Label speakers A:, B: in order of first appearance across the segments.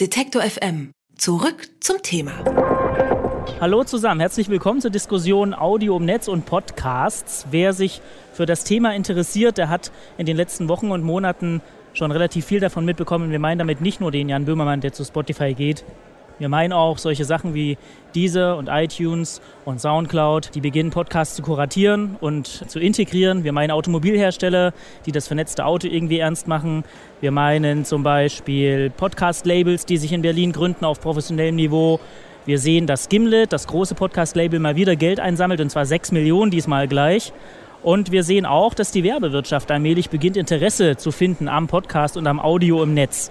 A: Detektor FM. Zurück zum Thema.
B: Hallo zusammen, herzlich willkommen zur Diskussion Audio im Netz und Podcasts. Wer sich für das Thema interessiert, der hat in den letzten Wochen und Monaten schon relativ viel davon mitbekommen. Wir meinen damit nicht nur den Jan Böhmermann, der zu Spotify geht, wir meinen auch solche Sachen wie diese und iTunes und Soundcloud, die beginnen Podcasts zu kuratieren und zu integrieren. Wir meinen Automobilhersteller, die das vernetzte Auto irgendwie ernst machen. Wir meinen zum Beispiel Podcast-Labels, die sich in Berlin gründen auf professionellem Niveau. Wir sehen, dass Gimlet, das große Podcast-Label, mal wieder Geld einsammelt, und zwar 6 Millionen diesmal gleich. Und wir sehen auch, dass die Werbewirtschaft allmählich beginnt, Interesse zu finden am Podcast und am Audio im Netz.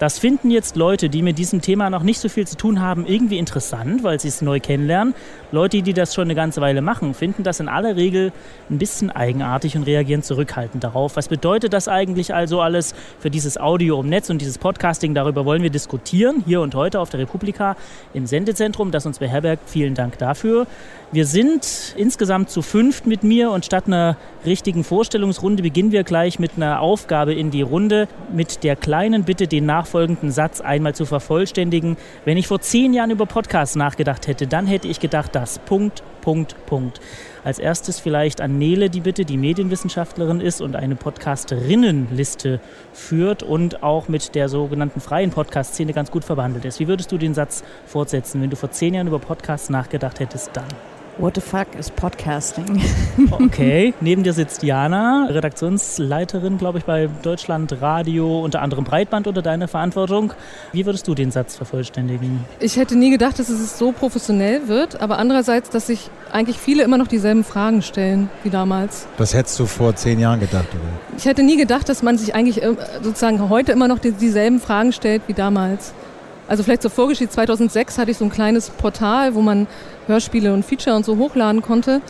B: Das finden jetzt Leute, die mit diesem Thema noch nicht so viel zu tun haben, irgendwie interessant, weil sie es neu kennenlernen. Leute, die das schon eine ganze Weile machen, finden das in aller Regel ein bisschen eigenartig und reagieren zurückhaltend darauf. Was bedeutet das eigentlich also alles für dieses Audio im Netz und dieses Podcasting? Darüber wollen wir diskutieren, hier und heute auf der Republika im Sendezentrum, das uns beherbergt. Vielen Dank dafür. Wir sind insgesamt zu fünft mit mir und statt einer richtigen Vorstellungsrunde beginnen wir gleich mit einer Aufgabe in die Runde mit der kleinen Bitte, den nachfolgenden Satz einmal zu vervollständigen. Wenn ich vor zehn Jahren über Podcasts nachgedacht hätte, dann hätte ich gedacht, dass Punkt, Punkt, Punkt. Als erstes vielleicht an Nele die Bitte, die Medienwissenschaftlerin ist und eine Podcasterinnenliste führt und auch mit der sogenannten freien Podcast-Szene ganz gut verwandelt ist. Wie würdest du den Satz fortsetzen, wenn du vor zehn Jahren über Podcasts nachgedacht hättest dann?
C: What the fuck is Podcasting?
B: Okay, neben dir sitzt Jana, Redaktionsleiterin, glaube ich, bei Deutschland Radio, unter anderem Breitband unter deiner Verantwortung. Wie würdest du den Satz vervollständigen?
D: Ich hätte nie gedacht, dass es so professionell wird, aber andererseits, dass sich eigentlich viele immer noch dieselben Fragen stellen wie damals.
E: Das hättest du vor zehn Jahren gedacht, oder?
D: Ich hätte nie gedacht, dass man sich eigentlich äh, sozusagen heute immer noch dieselben Fragen stellt wie damals. Also vielleicht zur Vorgeschichte, 2006 hatte ich so ein kleines Portal, wo man Hörspiele und Feature und so hochladen konnte.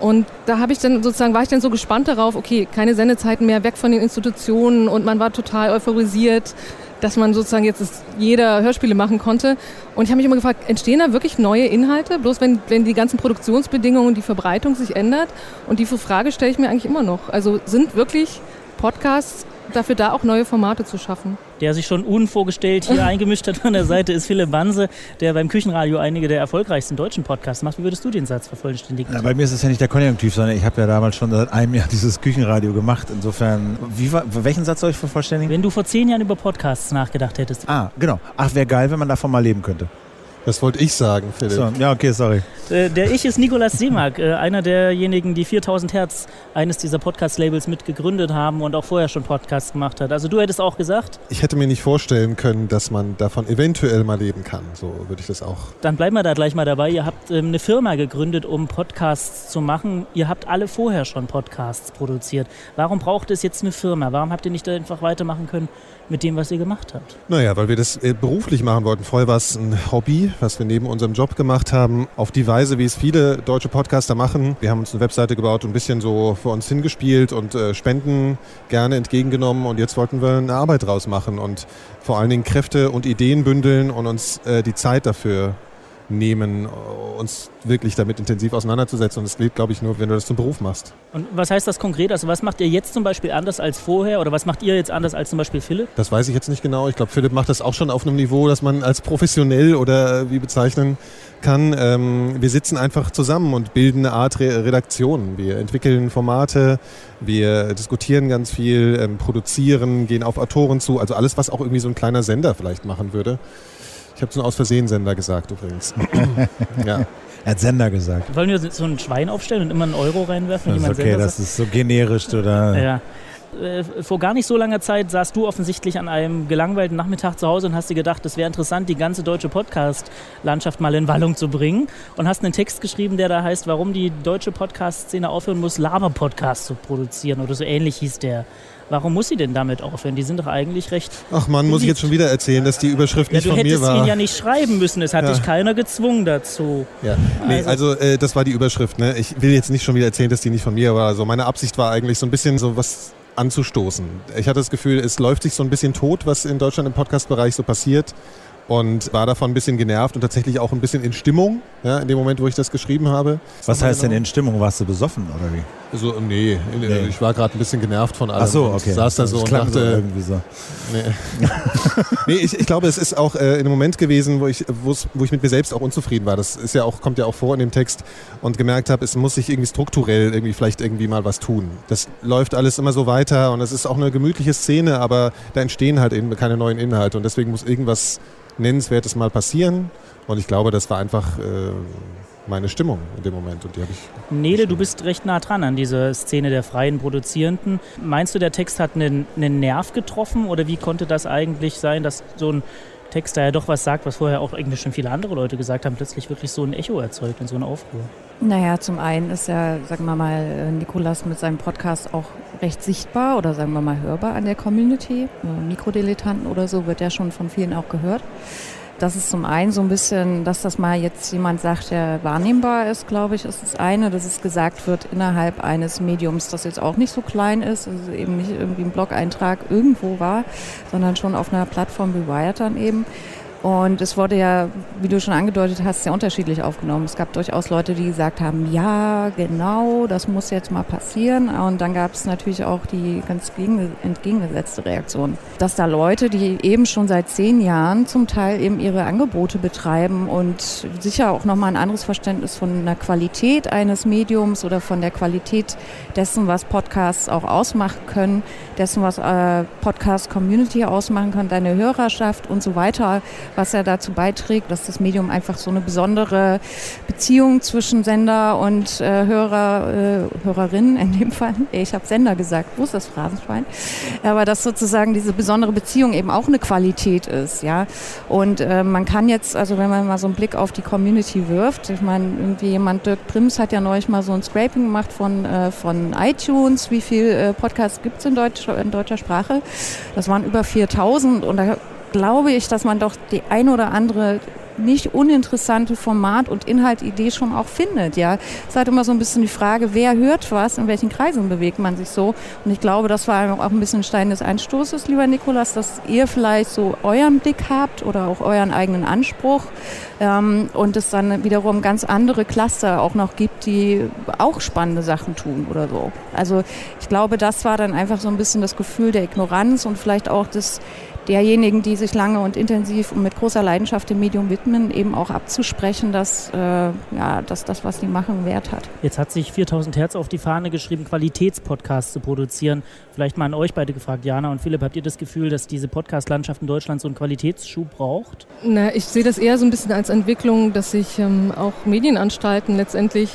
D: Und da habe ich dann sozusagen, war ich dann so gespannt darauf, okay, keine Sendezeiten mehr, weg von den Institutionen und man war total euphorisiert, dass man sozusagen jetzt jeder Hörspiele machen konnte. Und ich habe mich immer gefragt, entstehen da wirklich neue Inhalte, bloß wenn, wenn die ganzen Produktionsbedingungen, die Verbreitung sich ändert? Und die Frage stelle ich mir eigentlich immer noch. Also sind wirklich Podcasts dafür da, auch neue Formate zu schaffen.
B: Der sich schon unvorgestellt hier eingemischt hat von der Seite, ist Philipp Banse, der beim Küchenradio einige der erfolgreichsten deutschen Podcasts macht. Wie würdest du den Satz vervollständigen?
E: Ja, bei mir ist es ja nicht der Konjunktiv, sondern ich habe ja damals schon seit einem Jahr dieses Küchenradio gemacht. Insofern, wie welchen Satz soll ich vervollständigen?
B: Wenn du vor zehn Jahren über Podcasts nachgedacht hättest.
E: Ah, genau. Ach, wäre geil, wenn man davon mal leben könnte.
F: Das wollte ich sagen, Philipp.
E: So, ja, okay, sorry.
B: Äh, der Ich ist Nikolas Seemark, äh, einer derjenigen, die 4000 Hertz, eines dieser Podcast-Labels, mit gegründet haben und auch vorher schon Podcasts gemacht hat. Also du hättest auch gesagt?
F: Ich hätte mir nicht vorstellen können, dass man davon eventuell mal leben kann. So würde ich das auch.
B: Dann bleiben wir da gleich mal dabei. Ihr habt ähm, eine Firma gegründet, um Podcasts zu machen. Ihr habt alle vorher schon Podcasts produziert. Warum braucht es jetzt eine Firma? Warum habt ihr nicht einfach weitermachen können mit dem, was ihr gemacht habt?
F: Naja, weil wir das äh, beruflich machen wollten. Vorher war es ein Hobby, was wir neben unserem Job gemacht haben. Auf die Weise, wie es viele deutsche Podcaster machen. Wir haben uns eine Webseite gebaut und ein bisschen so vor uns hingespielt und äh, Spenden gerne entgegengenommen. Und jetzt wollten wir eine Arbeit draus machen und vor allen Dingen Kräfte und Ideen bündeln und uns äh, die Zeit dafür nehmen, uns wirklich damit intensiv auseinanderzusetzen. Und das geht, glaube ich, nur, wenn du das zum Beruf machst.
B: Und was heißt das konkret? Also was macht ihr jetzt zum Beispiel anders als vorher oder was macht ihr jetzt anders als zum Beispiel Philipp?
F: Das weiß ich jetzt nicht genau. Ich glaube, Philipp macht das auch schon auf einem Niveau, das man als professionell oder wie bezeichnen kann. Ähm, wir sitzen einfach zusammen und bilden eine Art Re Redaktion. Wir entwickeln Formate, wir diskutieren ganz viel, ähm, produzieren, gehen auf Autoren zu. Also alles, was auch irgendwie so ein kleiner Sender vielleicht machen würde. Ich habe so aus Versehen Sender gesagt übrigens.
E: ja. Er hat Sender gesagt.
B: Wollen wir so ein Schwein aufstellen und immer einen Euro reinwerfen?
E: Das ist okay, Sender das sagt? ist so generisch, oder?
B: Ja. Äh, vor gar nicht so langer Zeit saßt du offensichtlich an einem gelangweilten Nachmittag zu Hause und hast dir gedacht, es wäre interessant, die ganze deutsche Podcast-Landschaft mal in Wallung zu bringen und hast einen Text geschrieben, der da heißt, warum die deutsche Podcast-Szene aufhören muss, Laber-Podcasts zu produzieren oder so ähnlich hieß der. Warum muss sie denn damit aufhören? Die sind doch eigentlich recht.
F: Ach man, muss ich jetzt schon wieder erzählen, dass die Überschrift ja, nicht von mir war.
B: Du hättest ihn ja nicht schreiben müssen, es hat ja. dich keiner gezwungen dazu.
F: Ja, nee, also, also äh, das war die Überschrift. Ne? Ich will jetzt nicht schon wieder erzählen, dass die nicht von mir war. Also meine Absicht war eigentlich so ein bisschen so was anzustoßen. Ich hatte das Gefühl, es läuft sich so ein bisschen tot, was in Deutschland im Podcast-Bereich so passiert. Und war davon ein bisschen genervt und tatsächlich auch ein bisschen in Stimmung, ja, in dem Moment, wo ich das geschrieben habe.
E: Was heißt denn in Stimmung? Warst du besoffen oder wie?
F: So, nee, nee. ich war gerade ein bisschen genervt von allem.
E: Ach so, okay.
F: Ich saß da so und dachte,
E: so irgendwie so.
F: Nee, nee ich, ich, glaube, es ist auch äh, in einem Moment gewesen, wo ich, wo ich mit mir selbst auch unzufrieden war. Das ist ja auch, kommt ja auch vor in dem Text und gemerkt habe, es muss sich irgendwie strukturell irgendwie vielleicht irgendwie mal was tun. Das läuft alles immer so weiter und es ist auch eine gemütliche Szene, aber da entstehen halt eben keine neuen Inhalte und deswegen muss irgendwas Nennenswertes mal passieren. Und ich glaube, das war einfach äh, meine Stimmung in dem Moment. Und die habe ich.
B: Nele, du bist recht nah dran an dieser Szene der freien Produzierenden. Meinst du, der Text hat einen, einen Nerv getroffen oder wie konnte das eigentlich sein, dass so ein Text, der ja doch was sagt, was vorher auch eigentlich schon viele andere Leute gesagt haben, plötzlich wirklich so ein Echo erzeugt und so ein Aufruhr?
C: Naja, zum einen ist ja, sagen wir mal, Nikolas mit seinem Podcast auch recht sichtbar oder sagen wir mal hörbar an der Community. Äh, Mikrodilettanten oder so wird ja schon von vielen auch gehört. Das ist zum einen so ein bisschen, dass das mal jetzt jemand sagt, der wahrnehmbar ist, glaube ich, ist das eine, dass es gesagt wird innerhalb eines Mediums, das jetzt auch nicht so klein ist, also eben nicht irgendwie ein Blog-Eintrag irgendwo war, sondern schon auf einer Plattform wie Wired dann eben. Und es wurde ja, wie du schon angedeutet hast, sehr unterschiedlich aufgenommen. Es gab durchaus Leute, die gesagt haben, ja, genau, das muss jetzt mal passieren. Und dann gab es natürlich auch die ganz entgegengesetzte Reaktion, dass da Leute, die eben schon seit zehn Jahren zum Teil eben ihre Angebote betreiben und sicher auch nochmal ein anderes Verständnis von der Qualität eines Mediums oder von der Qualität dessen, was Podcasts auch ausmachen können, dessen, was äh, Podcast-Community ausmachen kann, deine Hörerschaft und so weiter, was ja dazu beiträgt, dass das Medium einfach so eine besondere Beziehung zwischen Sender und äh, Hörer, äh, Hörerinnen in dem Fall, ich habe Sender gesagt, wo ist das Phrasenschwein? Aber dass sozusagen diese besondere Beziehung eben auch eine Qualität ist, ja. Und äh, man kann jetzt, also wenn man mal so einen Blick auf die Community wirft, ich meine, irgendwie jemand, Dirk Prims hat ja neulich mal so ein Scraping gemacht von, äh, von iTunes, wie viel äh, Podcasts gibt es in, Deutsch, in deutscher Sprache. Das waren über 4000 und da glaube ich, dass man doch die ein oder andere nicht uninteressante Format- und Inhaltidee schon auch findet. Ja, es ist halt immer so ein bisschen die Frage, wer hört was, in welchen Kreisen bewegt man sich so. Und ich glaube, das war auch ein bisschen Stein des Einstoßes, lieber Nikolas, dass ihr vielleicht so euren Blick habt oder auch euren eigenen Anspruch ähm, und es dann wiederum ganz andere Cluster auch noch gibt, die auch spannende Sachen tun oder so. Also ich glaube, das war dann einfach so ein bisschen das Gefühl der Ignoranz und vielleicht auch das derjenigen, die sich lange und intensiv und mit großer Leidenschaft dem Medium widmen, eben auch abzusprechen, dass, äh, ja, dass das, was sie machen, Wert hat.
B: Jetzt hat sich 4000 Hertz auf die Fahne geschrieben, Qualitätspodcasts zu produzieren. Vielleicht mal an euch beide gefragt, Jana und Philipp, habt ihr das Gefühl, dass diese Podcast-Landschaft in Deutschland so einen Qualitätsschub braucht?
D: Na, ich sehe das eher so ein bisschen als Entwicklung, dass sich ähm, auch Medienanstalten letztendlich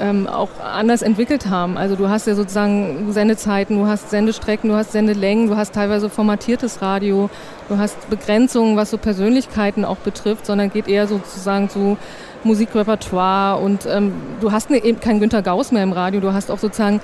D: ähm, auch anders entwickelt haben. Also du hast ja sozusagen Sendezeiten, du hast Sendestrecken, du hast Sendelängen, du hast teilweise formatiertes Radio, du hast Begrenzungen, was so Persönlichkeiten auch betrifft, sondern geht eher sozusagen zu Musikrepertoire und ähm, du hast ne, eben keinen Günter Gauss mehr im Radio, du hast auch sozusagen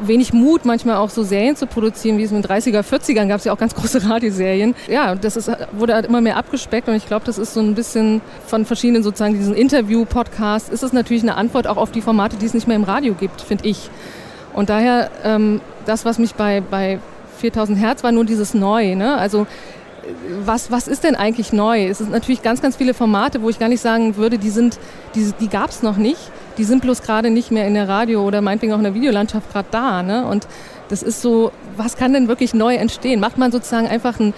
D: wenig Mut, manchmal auch so Serien zu produzieren, wie es in den 30er, 40ern gab es ja auch ganz große Radioserien. Ja, das ist, wurde halt immer mehr abgespeckt und ich glaube, das ist so ein bisschen von verschiedenen sozusagen diesen Interview-Podcasts, ist es natürlich eine Antwort auch auf die Formate, die es nicht mehr im Radio gibt, finde ich. Und daher, ähm, das, was mich bei, bei 4000 Hertz war, nur dieses Neu. Ne? Also was, was ist denn eigentlich neu? Es sind natürlich ganz, ganz viele Formate, wo ich gar nicht sagen würde, die, die, die gab es noch nicht. Die sind bloß gerade nicht mehr in der Radio- oder meinetwegen auch in der Videolandschaft gerade da. Ne? Und das ist so, was kann denn wirklich neu entstehen? Macht man sozusagen einfach ein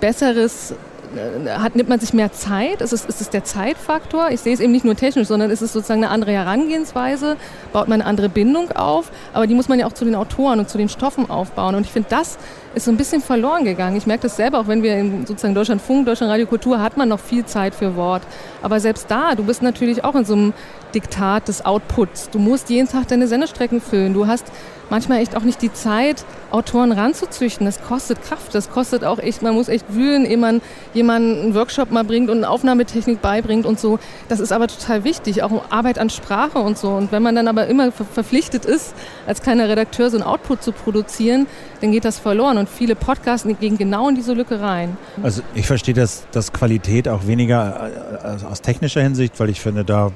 D: besseres äh, hat, nimmt man sich mehr Zeit? Ist es, ist es der Zeitfaktor? Ich sehe es eben nicht nur technisch, sondern ist es sozusagen eine andere Herangehensweise? Baut man eine andere Bindung auf? Aber die muss man ja auch zu den Autoren und zu den Stoffen aufbauen. Und ich finde, das ist so ein bisschen verloren gegangen. Ich merke das selber, auch wenn wir in sozusagen Deutschland Funk, Deutschland Radio Kultur, hat man noch viel Zeit für Wort. Aber selbst da, du bist natürlich auch in so einem Diktat des Outputs. Du musst jeden Tag deine Sendestrecken füllen. Du hast manchmal echt auch nicht die Zeit, Autoren ranzuzüchten. Das kostet Kraft, das kostet auch echt, man muss echt wühlen, ehe man jemanden einen Workshop mal bringt und eine Aufnahmetechnik beibringt und so. Das ist aber total wichtig, auch Arbeit an Sprache und so. Und wenn man dann aber immer verpflichtet ist, als kleiner Redakteur so einen Output zu produzieren, dann geht das verloren. Und viele Podcasts gehen genau in diese Lücke rein.
E: Also ich verstehe das, das Qualität auch weniger äh, aus technischer Hinsicht, weil ich finde, da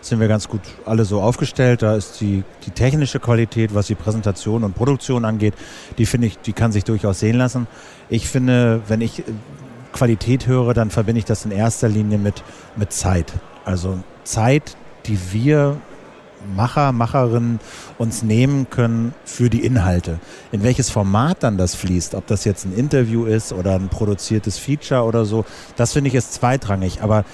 E: sind wir ganz gut alle so aufgestellt. Da ist die, die technische Qualität, was die Präsentation und Produktion angeht, die finde ich, die kann sich durchaus sehen lassen. Ich finde, wenn ich Qualität höre, dann verbinde ich das in erster Linie mit, mit Zeit. Also Zeit, die wir Macher, Macherinnen uns nehmen können für die Inhalte. In welches Format dann das fließt, ob das jetzt ein Interview ist oder ein produziertes Feature oder so, das finde ich ist zweitrangig. Aber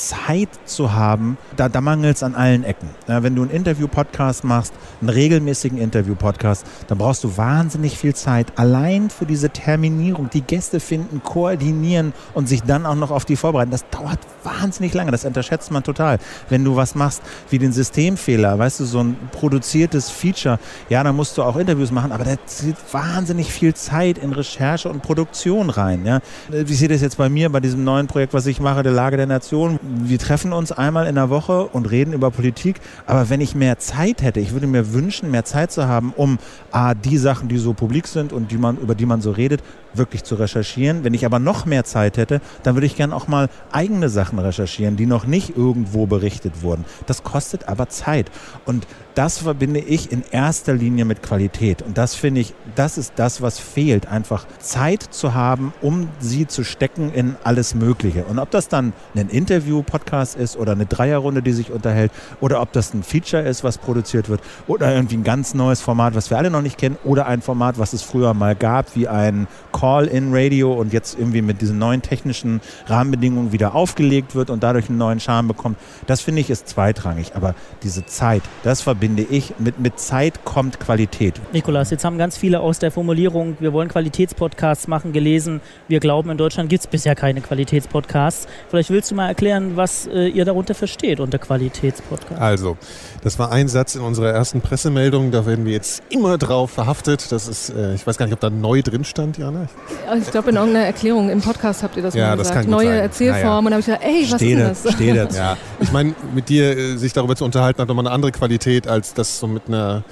E: Zeit zu haben, da, da mangelt es an allen Ecken. Ja, wenn du einen Interview-Podcast machst, einen regelmäßigen Interview-Podcast, dann brauchst du wahnsinnig viel Zeit allein für diese Terminierung, die Gäste finden, koordinieren und sich dann auch noch auf die vorbereiten. Das dauert wahnsinnig lange, das unterschätzt man total. Wenn du was machst wie den Systemfehler, weißt du, so ein produziertes Feature, ja, dann musst du auch Interviews machen, aber da zieht wahnsinnig viel Zeit in Recherche und Produktion rein. Ja. Ich sehe das jetzt bei mir, bei diesem neuen Projekt, was ich mache, der Lage der Nation, wir treffen uns einmal in der Woche und reden über Politik. Aber wenn ich mehr Zeit hätte, ich würde mir wünschen, mehr Zeit zu haben, um A, die Sachen, die so publik sind und die man, über die man so redet, wirklich zu recherchieren. Wenn ich aber noch mehr Zeit hätte, dann würde ich gerne auch mal eigene Sachen recherchieren, die noch nicht irgendwo berichtet wurden. Das kostet aber Zeit. Und das verbinde ich in erster Linie mit Qualität. Und das finde ich, das ist das, was fehlt. Einfach Zeit zu haben, um sie zu stecken in alles Mögliche. Und ob das dann ein Interview-Podcast ist oder eine Dreierrunde, die sich unterhält, oder ob das ein Feature ist, was produziert wird, oder irgendwie ein ganz neues Format, was wir alle noch nicht kennen, oder ein Format, was es früher mal gab, wie ein Call-in-Radio und jetzt irgendwie mit diesen neuen technischen Rahmenbedingungen wieder aufgelegt wird und dadurch einen neuen Charme bekommt. Das finde ich ist zweitrangig. Aber diese Zeit, das verbinde ich. Mit, mit Zeit kommt Qualität.
B: Nikolas, jetzt haben ganz viele aus der Formulierung, wir wollen Qualitätspodcasts machen, gelesen. Wir glauben, in Deutschland gibt es bisher keine Qualitätspodcasts. Vielleicht willst du mal erklären, was äh, ihr darunter versteht unter Qualitätspodcasts.
F: Also, das war ein Satz in unserer ersten Pressemeldung. Da werden wir jetzt immer drauf verhaftet. Das ist, äh, ich weiß gar nicht, ob da neu drin stand, Jana.
D: Ich glaube, in irgendeiner Erklärung im Podcast habt ihr das ja, mal gesagt. Das Neue sein. Erzählform. Naja. Und dann habe ich gedacht, ey, was ist
E: das? Stehe dazu.
F: Ja, ich meine, mit dir äh, sich darüber zu unterhalten, hat nochmal eine andere Qualität, als das so mit einer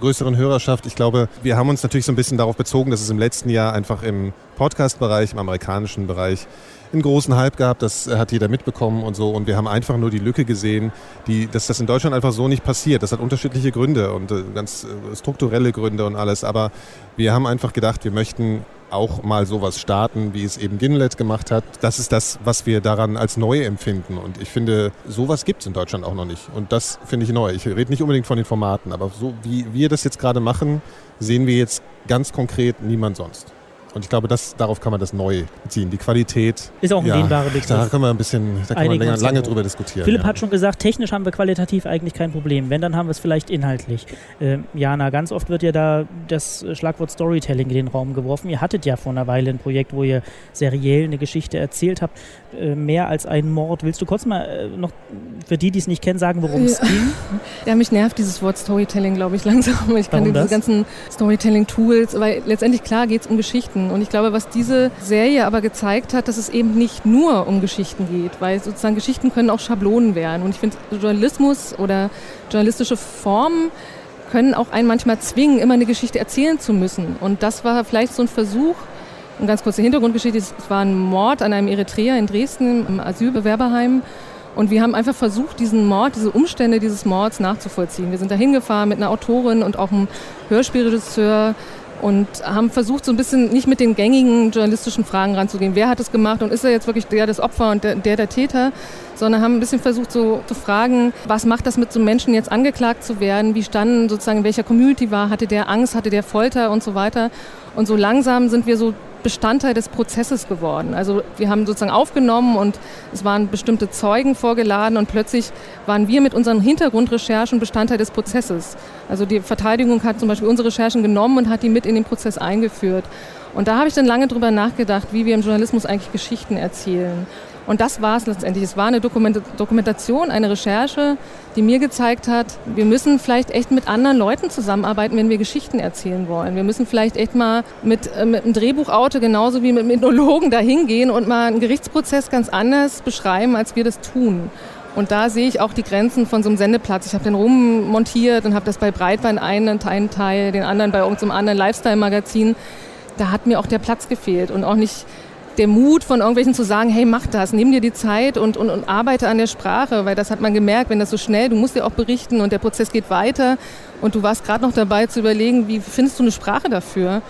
F: größeren Hörerschaft. Ich glaube, wir haben uns natürlich so ein bisschen darauf bezogen, dass es im letzten Jahr einfach im Podcast-Bereich, im amerikanischen Bereich, einen großen Hype gehabt, das hat jeder mitbekommen und so. Und wir haben einfach nur die Lücke gesehen, die, dass das in Deutschland einfach so nicht passiert. Das hat unterschiedliche Gründe und äh, ganz äh, strukturelle Gründe und alles. Aber wir haben einfach gedacht, wir möchten auch mal sowas starten, wie es eben Ginlet gemacht hat. Das ist das, was wir daran als neu empfinden. Und ich finde, sowas gibt es in Deutschland auch noch nicht. Und das finde ich neu. Ich rede nicht unbedingt von den Formaten, aber so wie wir das jetzt gerade machen, sehen wir jetzt ganz konkret niemand sonst. Und ich glaube, das, darauf kann man das neu beziehen. Die Qualität.
B: Ist auch ein ja, dehnbarer
F: Begriff. Da können wir ein bisschen, da kann man länger, lange drüber diskutieren.
B: Philipp ja. hat schon gesagt, technisch haben wir qualitativ eigentlich kein Problem. Wenn, dann haben wir es vielleicht inhaltlich. Äh, Jana, ganz oft wird ja da das Schlagwort Storytelling in den Raum geworfen. Ihr hattet ja vor einer Weile ein Projekt, wo ihr seriell eine Geschichte erzählt habt. Äh, mehr als einen Mord. Willst du kurz mal äh, noch für die, die es nicht kennen, sagen, worum es ja. ging?
D: Ja, mich nervt dieses Wort Storytelling, glaube ich, langsam. Ich kann diese ganzen Storytelling-Tools, weil letztendlich klar geht es um Geschichten. Und ich glaube, was diese Serie aber gezeigt hat, dass es eben nicht nur um Geschichten geht, weil sozusagen Geschichten können auch Schablonen werden. Und ich finde, Journalismus oder journalistische Formen können auch einen manchmal zwingen, immer eine Geschichte erzählen zu müssen. Und das war vielleicht so ein Versuch, eine ganz kurze Hintergrundgeschichte, es war ein Mord an einem Eritreer in Dresden im Asylbewerberheim. Und wir haben einfach versucht, diesen Mord, diese Umstände dieses Mords nachzuvollziehen. Wir sind da hingefahren mit einer Autorin und auch einem Hörspielregisseur, und haben versucht, so ein bisschen nicht mit den gängigen journalistischen Fragen ranzugehen. Wer hat es gemacht und ist er jetzt wirklich der das Opfer und der der, der Täter? Sondern haben ein bisschen versucht, so zu fragen, was macht das mit so Menschen jetzt angeklagt zu werden? Wie standen sozusagen, in welcher Community war? Hatte der Angst? Hatte der Folter und so weiter? Und so langsam sind wir so Bestandteil des Prozesses geworden. Also wir haben sozusagen aufgenommen und es waren bestimmte Zeugen vorgeladen und plötzlich waren wir mit unseren Hintergrundrecherchen Bestandteil des Prozesses. Also die Verteidigung hat zum Beispiel unsere Recherchen genommen und hat die mit in den Prozess eingeführt. Und da habe ich dann lange drüber nachgedacht, wie wir im Journalismus eigentlich Geschichten erzählen. Und das war es letztendlich. Es war eine Dokumentation, eine Recherche, die mir gezeigt hat, wir müssen vielleicht echt mit anderen Leuten zusammenarbeiten, wenn wir Geschichten erzählen wollen. Wir müssen vielleicht echt mal mit, äh, mit einem Drehbuchautor genauso wie mit einem Ethnologen dahin gehen und mal einen Gerichtsprozess ganz anders beschreiben, als wir das tun. Und da sehe ich auch die Grenzen von so einem Sendeplatz. Ich habe den rummontiert und habe das bei Breitwein einen, einen Teil, den anderen bei irgendeinem anderen Lifestyle-Magazin. Da hat mir auch der Platz gefehlt und auch nicht der Mut von irgendwelchen zu sagen, hey, mach das, nimm dir die Zeit und, und, und arbeite an der Sprache, weil das hat man gemerkt, wenn das so schnell, du musst ja auch berichten und der Prozess geht weiter und du warst gerade noch dabei zu überlegen, wie findest du eine Sprache dafür?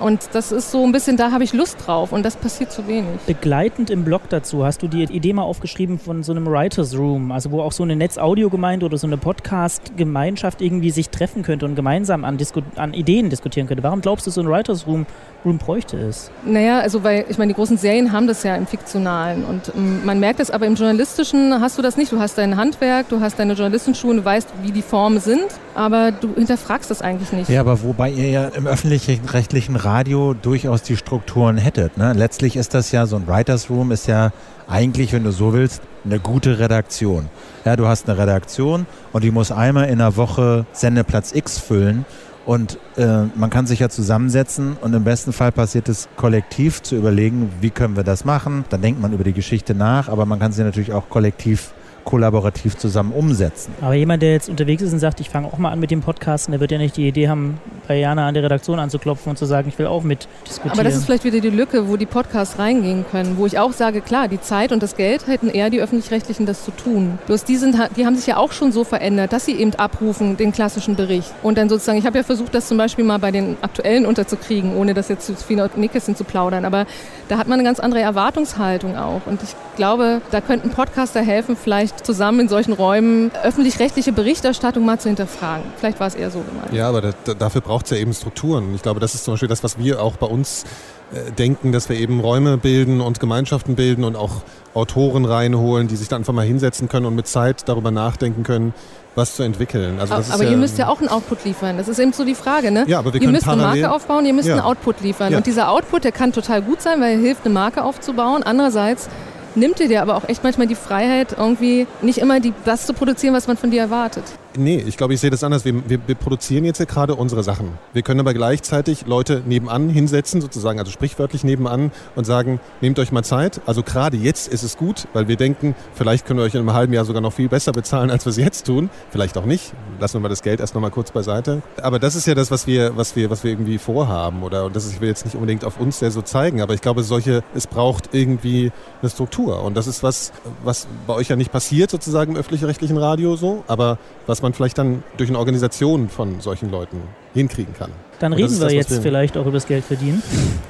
D: Und das ist so ein bisschen, da habe ich Lust drauf und das passiert zu wenig.
B: Begleitend im Blog dazu hast du die Idee mal aufgeschrieben von so einem Writers Room, also wo auch so eine Netzaudiogemeinde oder so eine Podcast-Gemeinschaft irgendwie sich treffen könnte und gemeinsam an, Disku an Ideen diskutieren könnte. Warum glaubst du, so ein Writers Room, Room bräuchte es?
D: Naja, also weil, ich meine, die großen Serien haben das ja im Fiktionalen und ähm, man merkt es aber im Journalistischen hast du das nicht. Du hast dein Handwerk, du hast deine Journalistenschuhe, du weißt, wie die Formen sind, aber du hinterfragst das eigentlich nicht.
E: Ja, aber wobei ihr ja im öffentlich-rechtlichen Radio durchaus die Strukturen hättet. Ne? Letztlich ist das ja so ein Writers Room, ist ja eigentlich, wenn du so willst, eine gute Redaktion. Ja, du hast eine Redaktion und die muss einmal in der Woche Sendeplatz X füllen und äh, man kann sich ja zusammensetzen und im besten Fall passiert es kollektiv zu überlegen, wie können wir das machen. Dann denkt man über die Geschichte nach, aber man kann sie natürlich auch kollektiv kollaborativ zusammen umsetzen.
B: Aber jemand, der jetzt unterwegs ist und sagt, ich fange auch mal an mit dem Podcasten, der wird ja nicht die Idee haben, bei Jana an der Redaktion anzuklopfen und zu sagen, ich will auch mit diskutieren.
D: Aber das ist vielleicht wieder die Lücke, wo die Podcasts reingehen können, wo ich auch sage, klar, die Zeit und das Geld hätten eher die Öffentlich-Rechtlichen das zu tun. Bloß die, sind, die haben sich ja auch schon so verändert, dass sie eben abrufen den klassischen Bericht. Und dann sozusagen, ich habe ja versucht, das zum Beispiel mal bei den Aktuellen unterzukriegen, ohne das jetzt zu viel Nickerson zu plaudern. Aber da hat man eine ganz andere Erwartungshaltung auch. Und ich glaube, da könnten Podcaster helfen, vielleicht zusammen in solchen Räumen öffentlich-rechtliche Berichterstattung mal zu hinterfragen. Vielleicht war es eher so gemeint.
F: Ja, aber da, dafür braucht es ja eben Strukturen. Ich glaube, das ist zum Beispiel das, was wir auch bei uns äh, denken, dass wir eben Räume bilden und Gemeinschaften bilden und auch Autoren reinholen, die sich dann einfach mal hinsetzen können und mit Zeit darüber nachdenken können, was zu entwickeln.
D: Also aber, aber ja ihr müsst ja auch einen Output liefern. Das ist eben so die Frage. Ne?
F: Ja, aber wir
D: ihr müsst eine Marke aufbauen, ihr müsst ja. einen Output liefern. Ja. Und dieser Output, der kann total gut sein, weil er hilft, eine Marke aufzubauen. Andererseits nimmt dir aber auch echt manchmal die Freiheit, irgendwie nicht immer die, das zu produzieren, was man von dir erwartet.
F: Nee, ich glaube, ich sehe das anders. Wir, wir, wir produzieren jetzt ja gerade unsere Sachen. Wir können aber gleichzeitig Leute nebenan hinsetzen, sozusagen, also sprichwörtlich nebenan und sagen, nehmt euch mal Zeit. Also gerade jetzt ist es gut, weil wir denken, vielleicht können wir euch in einem halben Jahr sogar noch viel besser bezahlen, als wir es jetzt tun. Vielleicht auch nicht. Lassen wir mal das Geld erst noch mal kurz beiseite. Aber das ist ja das, was wir, was wir, was wir irgendwie vorhaben. Oder, und das ist, ich will jetzt nicht unbedingt auf uns sehr so zeigen, aber ich glaube, solche, es braucht irgendwie eine Struktur. Und das ist was, was bei euch ja nicht passiert, sozusagen im öffentlich-rechtlichen Radio so, aber was man vielleicht dann durch eine Organisation von solchen Leuten hinkriegen kann.
B: Dann reden wir das, jetzt wir vielleicht auch über das Geld verdienen,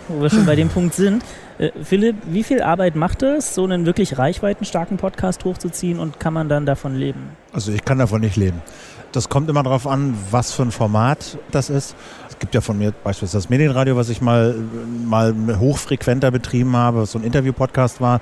B: wo wir schon bei dem Punkt sind. Äh, Philipp, wie viel Arbeit macht es, so einen wirklich reichweitenstarken Podcast hochzuziehen und kann man dann davon leben?
E: Also ich kann davon nicht leben. Das kommt immer darauf an, was für ein Format das ist gibt ja von mir beispielsweise das Medienradio, was ich mal, mal hochfrequenter betrieben habe, was so ein Interview-Podcast war.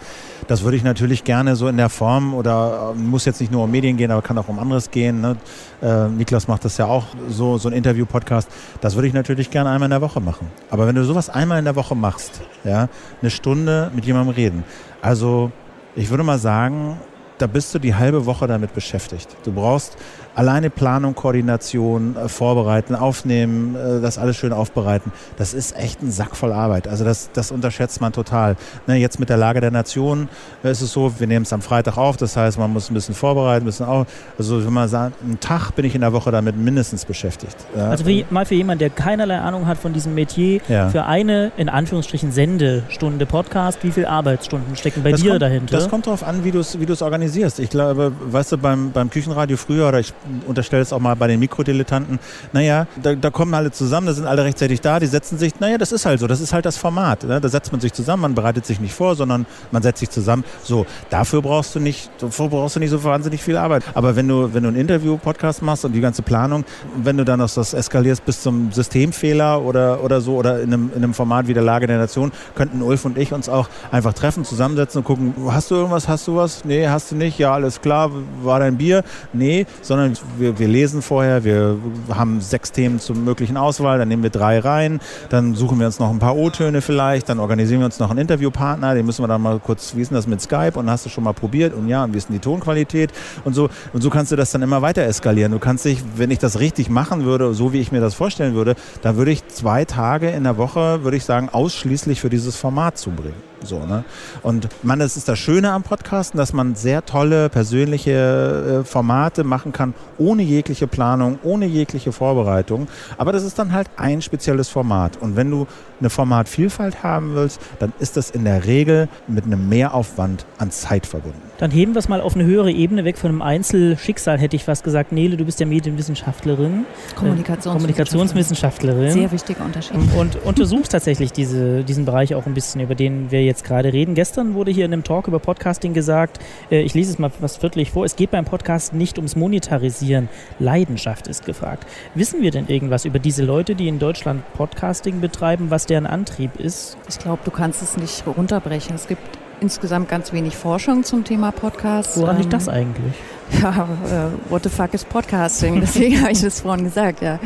E: Das würde ich natürlich gerne so in der Form oder äh, muss jetzt nicht nur um Medien gehen, aber kann auch um anderes gehen. Ne? Äh, Niklas macht das ja auch so, so ein Interview-Podcast. Das würde ich natürlich gerne einmal in der Woche machen. Aber wenn du sowas einmal in der Woche machst, ja, eine Stunde mit jemandem reden, also ich würde mal sagen, da bist du die halbe Woche damit beschäftigt. Du brauchst alleine Planung, Koordination, äh, vorbereiten, aufnehmen, äh, das alles schön aufbereiten, das ist echt ein Sack voll Arbeit. Also das, das unterschätzt man total. Ne, jetzt mit der Lage der Nation äh, ist es so, wir nehmen es am Freitag auf, das heißt, man muss ein bisschen vorbereiten, ein bisschen auf. Also wenn man sagt, einen Tag bin ich in der Woche damit mindestens beschäftigt.
B: Ja. Also für, mal für jemanden, der keinerlei Ahnung hat von diesem Metier, ja. für eine, in Anführungsstrichen, Sendestunde Podcast, wie viele Arbeitsstunden stecken bei
E: das
B: dir
E: kommt,
B: dahinter?
E: Das kommt darauf an, wie du es wie organisierst. Ich glaube, weißt du, beim, beim Küchenradio früher, oder ich unterstelle es auch mal bei den Mikrodilettanten, naja, da, da kommen alle zusammen, da sind alle rechtzeitig da, die setzen sich, naja, das ist halt so, das ist halt das Format. Ne? Da setzt man sich zusammen, man bereitet sich nicht vor, sondern man setzt sich zusammen. So, dafür brauchst du nicht, dafür brauchst du nicht so wahnsinnig viel Arbeit. Aber wenn du, wenn du ein Interview-Podcast machst und die ganze Planung, wenn du dann noch das eskalierst bis zum Systemfehler oder, oder so, oder in einem, in einem Format wie der Lage der Nation, könnten Ulf und ich uns auch einfach treffen, zusammensetzen und gucken, hast du irgendwas, hast du was? Nee, hast du nicht? Ja, alles klar, war dein Bier? Nee, sondern wir, wir lesen vorher, wir haben sechs Themen zur möglichen Auswahl, dann nehmen wir drei rein, dann suchen wir uns noch ein paar O-Töne vielleicht, dann organisieren wir uns noch einen Interviewpartner, den müssen wir dann mal kurz, wie ist denn das mit Skype und hast du schon mal probiert und ja, und wie ist denn die Tonqualität und so. Und so kannst du das dann immer weiter eskalieren. Du kannst dich, wenn ich das richtig machen würde, so wie ich mir das vorstellen würde, dann würde ich zwei Tage in der Woche, würde ich sagen, ausschließlich für dieses Format zubringen. So, ne? Und man, das ist das Schöne am Podcasten, dass man sehr tolle persönliche äh, Formate machen kann, ohne jegliche Planung, ohne jegliche Vorbereitung. Aber das ist dann halt ein spezielles Format. Und wenn du eine Formatvielfalt haben willst, dann ist das in der Regel mit einem Mehraufwand an Zeit verbunden.
B: Dann heben wir es mal auf eine höhere Ebene weg von einem Einzelschicksal, hätte ich fast gesagt. Nele, du bist ja Medienwissenschaftlerin.
C: Kommunikationswissenschaftlerin.
B: Kommunikationswissenschaftlerin.
C: Sehr wichtiger Unterschied.
B: Und untersuchst tatsächlich diese, diesen Bereich auch ein bisschen, über den wir jetzt gerade reden. Gestern wurde hier in einem Talk über Podcasting gesagt, äh, ich lese es mal was wörtlich vor, es geht beim Podcast nicht ums Monetarisieren. Leidenschaft ist gefragt. Wissen wir denn irgendwas über diese Leute, die in Deutschland Podcasting betreiben, was deren Antrieb ist?
C: Ich glaube, du kannst es nicht runterbrechen. Es gibt insgesamt ganz wenig Forschung zum Thema Podcast.
B: Woran liegt das eigentlich?
C: Ja, äh, what the fuck is Podcasting? Deswegen habe ich das vorhin gesagt, ja.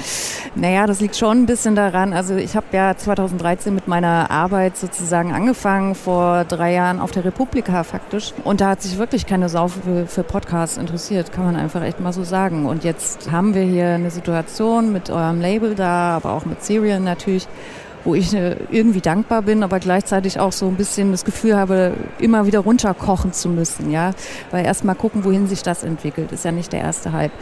C: Naja, das liegt schon ein bisschen daran. Also ich habe ja 2013 mit meiner Arbeit sozusagen angefangen, vor drei Jahren auf der Republika faktisch. Und da hat sich wirklich keine Sau für, für Podcasts interessiert, kann man einfach echt mal so sagen. Und jetzt haben wir hier eine Situation mit eurem Label da, aber auch mit Serial natürlich, wo ich äh, irgendwie dankbar bin, aber gleichzeitig auch so ein bisschen das Gefühl habe, immer wieder runterkochen zu müssen, ja. Weil erst mal gucken, wohin sich das entwickelt, ist ja nicht der erste Hype.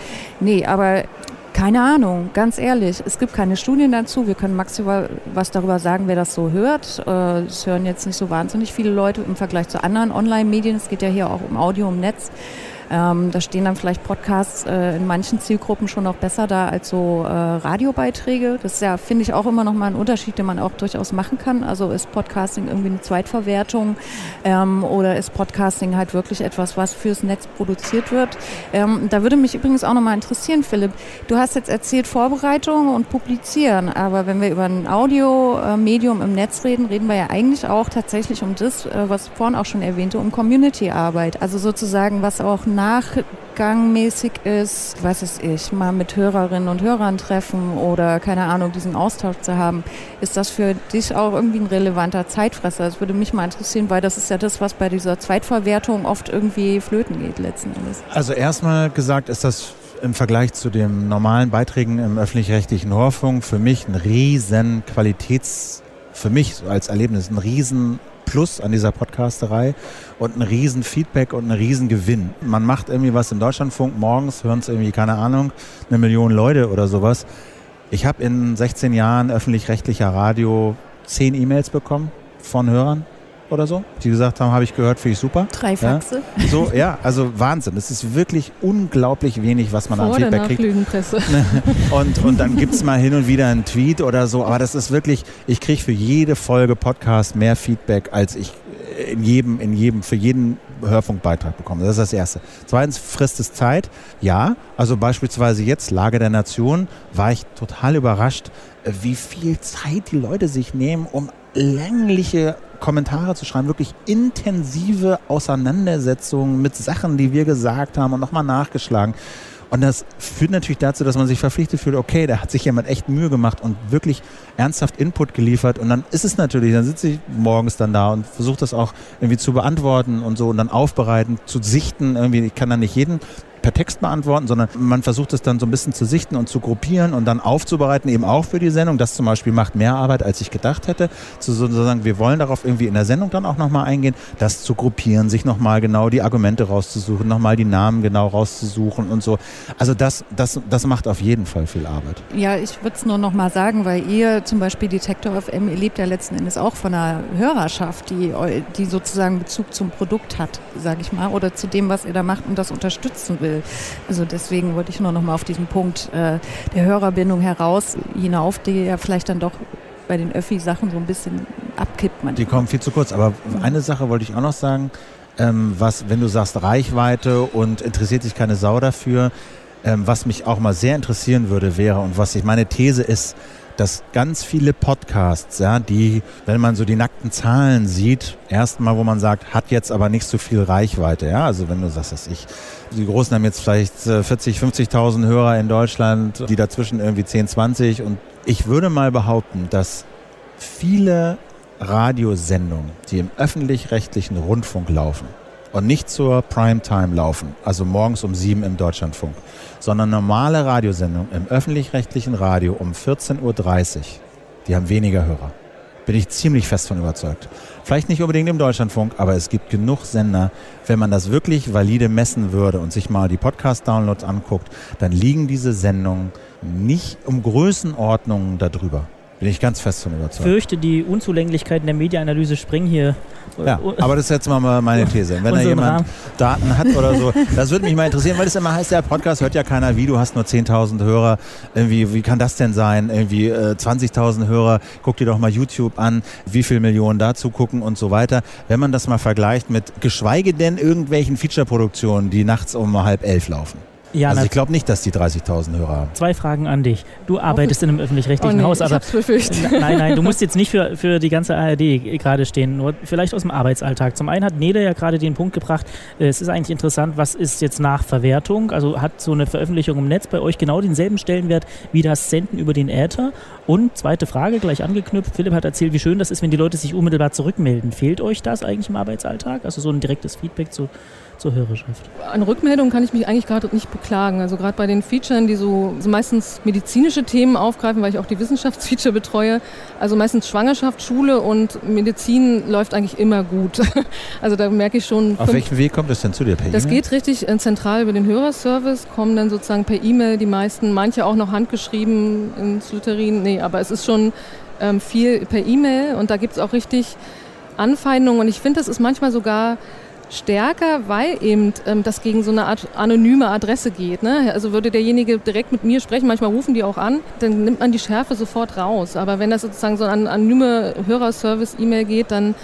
C: Nee, aber keine Ahnung, ganz ehrlich. Es gibt keine Studien dazu. Wir können maximal was darüber sagen, wer das so hört. Äh, es hören jetzt nicht so wahnsinnig viele Leute im Vergleich zu anderen Online-Medien. Es geht ja hier auch um Audio, um Netz. Ähm, da stehen dann vielleicht Podcasts äh, in manchen Zielgruppen schon noch besser da als so äh, Radiobeiträge. Das ist ja, finde ich, auch immer noch mal ein Unterschied, den man auch durchaus machen kann. Also ist Podcasting irgendwie eine Zweitverwertung ähm, oder ist Podcasting halt wirklich etwas, was fürs Netz produziert wird? Ähm, da würde mich übrigens auch noch mal interessieren, Philipp. Du hast jetzt erzählt Vorbereitung und Publizieren, aber wenn wir über ein Audio-Medium im Netz reden, reden wir ja eigentlich auch tatsächlich um das, äh, was ich vorhin auch schon erwähnte, um Community-Arbeit. Also sozusagen, was auch nachgangmäßig ist, was ist ich, mal mit Hörerinnen und Hörern treffen oder keine Ahnung, diesen Austausch zu haben, ist das für dich auch irgendwie ein relevanter Zeitfresser? Das würde mich mal interessieren, weil das ist ja das, was bei dieser Zweitverwertung oft irgendwie flöten geht letzten Endes.
E: Also erstmal gesagt ist das im Vergleich zu den normalen Beiträgen im öffentlich-rechtlichen Hörfunk für mich ein riesen Qualitäts, für mich als Erlebnis ein riesen Plus an dieser Podcasterei und ein riesen Feedback und ein riesen Gewinn. Man macht irgendwie was im Deutschlandfunk, morgens hören es irgendwie, keine Ahnung, eine Million Leute oder sowas. Ich habe in 16 Jahren öffentlich-rechtlicher Radio zehn E-Mails bekommen von Hörern oder so, die gesagt haben, habe ich gehört, finde ich super.
C: Drei Faxe.
E: Ja. So, ja, also Wahnsinn. Es ist wirklich unglaublich wenig, was man
D: Vor
E: an Feedback kriegt. und, und dann gibt es mal hin und wieder einen Tweet oder so, aber das ist wirklich, ich kriege für jede Folge Podcast mehr Feedback, als ich in jedem, in jedem, für jeden Hörfunkbeitrag bekomme. Das ist das Erste. Zweitens frisst es Zeit. Ja, also beispielsweise jetzt Lage der Nation war ich total überrascht, wie viel Zeit die Leute sich nehmen, um längliche Kommentare zu schreiben, wirklich intensive Auseinandersetzungen mit Sachen, die wir gesagt haben und nochmal nachgeschlagen. Und das führt natürlich dazu, dass man sich verpflichtet fühlt, okay, da hat sich jemand echt Mühe gemacht und wirklich ernsthaft Input geliefert. Und dann ist es natürlich, dann sitze ich morgens dann da und versuche das auch irgendwie zu beantworten und so und dann aufbereiten, zu sichten. Irgendwie, ich kann dann nicht jeden per Text beantworten, sondern man versucht es dann so ein bisschen zu sichten und zu gruppieren und dann aufzubereiten, eben auch für die Sendung. Das zum Beispiel macht mehr Arbeit, als ich gedacht hätte. Zu sozusagen, wir wollen darauf irgendwie in der Sendung dann auch nochmal eingehen, das zu gruppieren, sich nochmal genau die Argumente rauszusuchen, nochmal die Namen genau rauszusuchen und so. Also das, das, das macht auf jeden Fall viel Arbeit.
C: Ja, ich würde es nur nochmal sagen, weil ihr zum Beispiel Detektor FM, ihr lebt ja letzten Endes auch von einer Hörerschaft, die, die sozusagen Bezug zum Produkt hat, sage ich mal, oder zu dem, was ihr da macht und das unterstützen will will. Also deswegen wollte ich nur noch mal auf diesen Punkt äh, der Hörerbindung heraus hinauf, die ja vielleicht dann doch bei den Öffi-Sachen so ein bisschen abkippt. Manchmal.
E: Die kommen viel zu kurz. Aber eine Sache wollte ich auch noch sagen, ähm, was, wenn du sagst Reichweite und interessiert sich keine Sau dafür, ähm, was mich auch mal sehr interessieren würde, wäre und was ich meine These ist, dass ganz viele Podcasts, ja, die, wenn man so die nackten Zahlen sieht, erstmal, wo man sagt, hat jetzt aber nicht so viel Reichweite, ja, also wenn du sagst, dass ich, die Großen haben jetzt vielleicht 40, äh, 50.000 Hörer in Deutschland, die dazwischen irgendwie 10, 20 und ich würde mal behaupten, dass viele Radiosendungen, die im öffentlich-rechtlichen Rundfunk laufen, und nicht zur Primetime laufen, also morgens um sieben im Deutschlandfunk, sondern normale Radiosendungen im öffentlich-rechtlichen Radio um 14.30 Uhr, die haben weniger Hörer. Bin ich ziemlich fest von überzeugt. Vielleicht nicht unbedingt im Deutschlandfunk, aber es gibt genug Sender. Wenn man das wirklich valide messen würde und sich mal die Podcast-Downloads anguckt, dann liegen diese Sendungen nicht um Größenordnungen darüber. Bin ich ganz fest von überzeugt.
B: Fürchte, die Unzulänglichkeiten der Mediaanalyse springen hier.
E: Ja, aber das ist jetzt mal meine These. Wenn da jemand Rahmen. Daten hat oder so, das würde mich mal interessieren, weil es immer heißt, der Podcast hört ja keiner wie, du hast nur 10.000 Hörer. Irgendwie, wie kann das denn sein? Irgendwie äh, 20.000 Hörer, guck dir doch mal YouTube an, wie viele Millionen dazu gucken und so weiter. Wenn man das mal vergleicht mit geschweige denn irgendwelchen Feature-Produktionen, die nachts um halb elf laufen. Ja, also ich glaube nicht, dass die 30.000 Hörer haben.
B: Zwei Fragen an dich. Du arbeitest in einem öffentlich-rechtlichen
D: oh nee,
B: Haus,
D: aber
B: nein, nein, du musst jetzt nicht für, für die ganze ARD gerade stehen, nur vielleicht aus dem Arbeitsalltag. Zum einen hat Nele ja gerade den Punkt gebracht, äh, es ist eigentlich interessant, was ist jetzt nach Verwertung? Also hat so eine Veröffentlichung im Netz bei euch genau denselben Stellenwert wie das Senden über den Äther? Und zweite Frage, gleich angeknüpft, Philipp hat erzählt, wie schön das ist, wenn die Leute sich unmittelbar zurückmelden. Fehlt euch das eigentlich im Arbeitsalltag? Also so ein direktes Feedback zu zur Hörerschaft?
D: An Rückmeldungen kann ich mich eigentlich gerade nicht beklagen. Also gerade bei den Featuren, die so, so, meistens medizinische Themen aufgreifen, weil ich auch die Wissenschaftsfeature betreue. Also meistens Schwangerschaft, Schule und Medizin läuft eigentlich immer gut. Also da merke ich schon.
E: Auf welchem Weg kommt das denn zu dir per
D: Das geht richtig äh, zentral über den Hörerservice, kommen dann sozusagen per E-Mail die meisten, manche auch noch handgeschrieben in Slytherin. Nee, aber es ist schon ähm, viel per E-Mail und da gibt es auch richtig Anfeindungen und ich finde, das ist manchmal sogar stärker, weil eben ähm, das gegen so eine Art anonyme Adresse geht. Ne? Also würde derjenige direkt mit mir sprechen, manchmal rufen die auch an, dann nimmt man die Schärfe sofort raus. Aber wenn das sozusagen so an anonyme Hörerservice-E-Mail geht, dann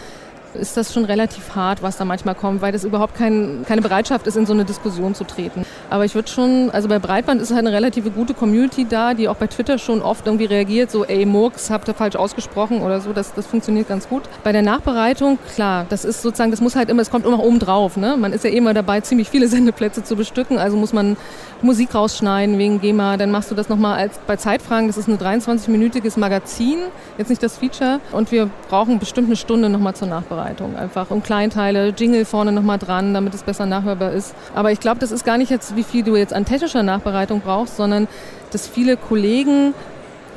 D: ist das schon relativ hart, was da manchmal kommt, weil das überhaupt kein, keine Bereitschaft ist, in so eine Diskussion zu treten. Aber ich würde schon, also bei Breitband ist halt eine relative gute Community da, die auch bei Twitter schon oft irgendwie reagiert, so ey Murks, habt ihr falsch ausgesprochen oder so, das, das funktioniert ganz gut. Bei der Nachbereitung, klar, das ist sozusagen, das muss halt immer, es kommt immer oben drauf. Ne? Man ist ja immer dabei, ziemlich viele Sendeplätze zu bestücken, also muss man Musik rausschneiden wegen GEMA, dann machst du das nochmal als bei Zeitfragen, das ist ein 23-minütiges Magazin, jetzt nicht das Feature und wir brauchen bestimmt eine Stunde nochmal zur Nachbereitung, einfach um Kleinteile, Jingle vorne nochmal dran, damit es besser nachhörbar ist. Aber ich glaube, das ist gar nicht jetzt, wie viel du jetzt an technischer Nachbereitung brauchst, sondern dass viele Kollegen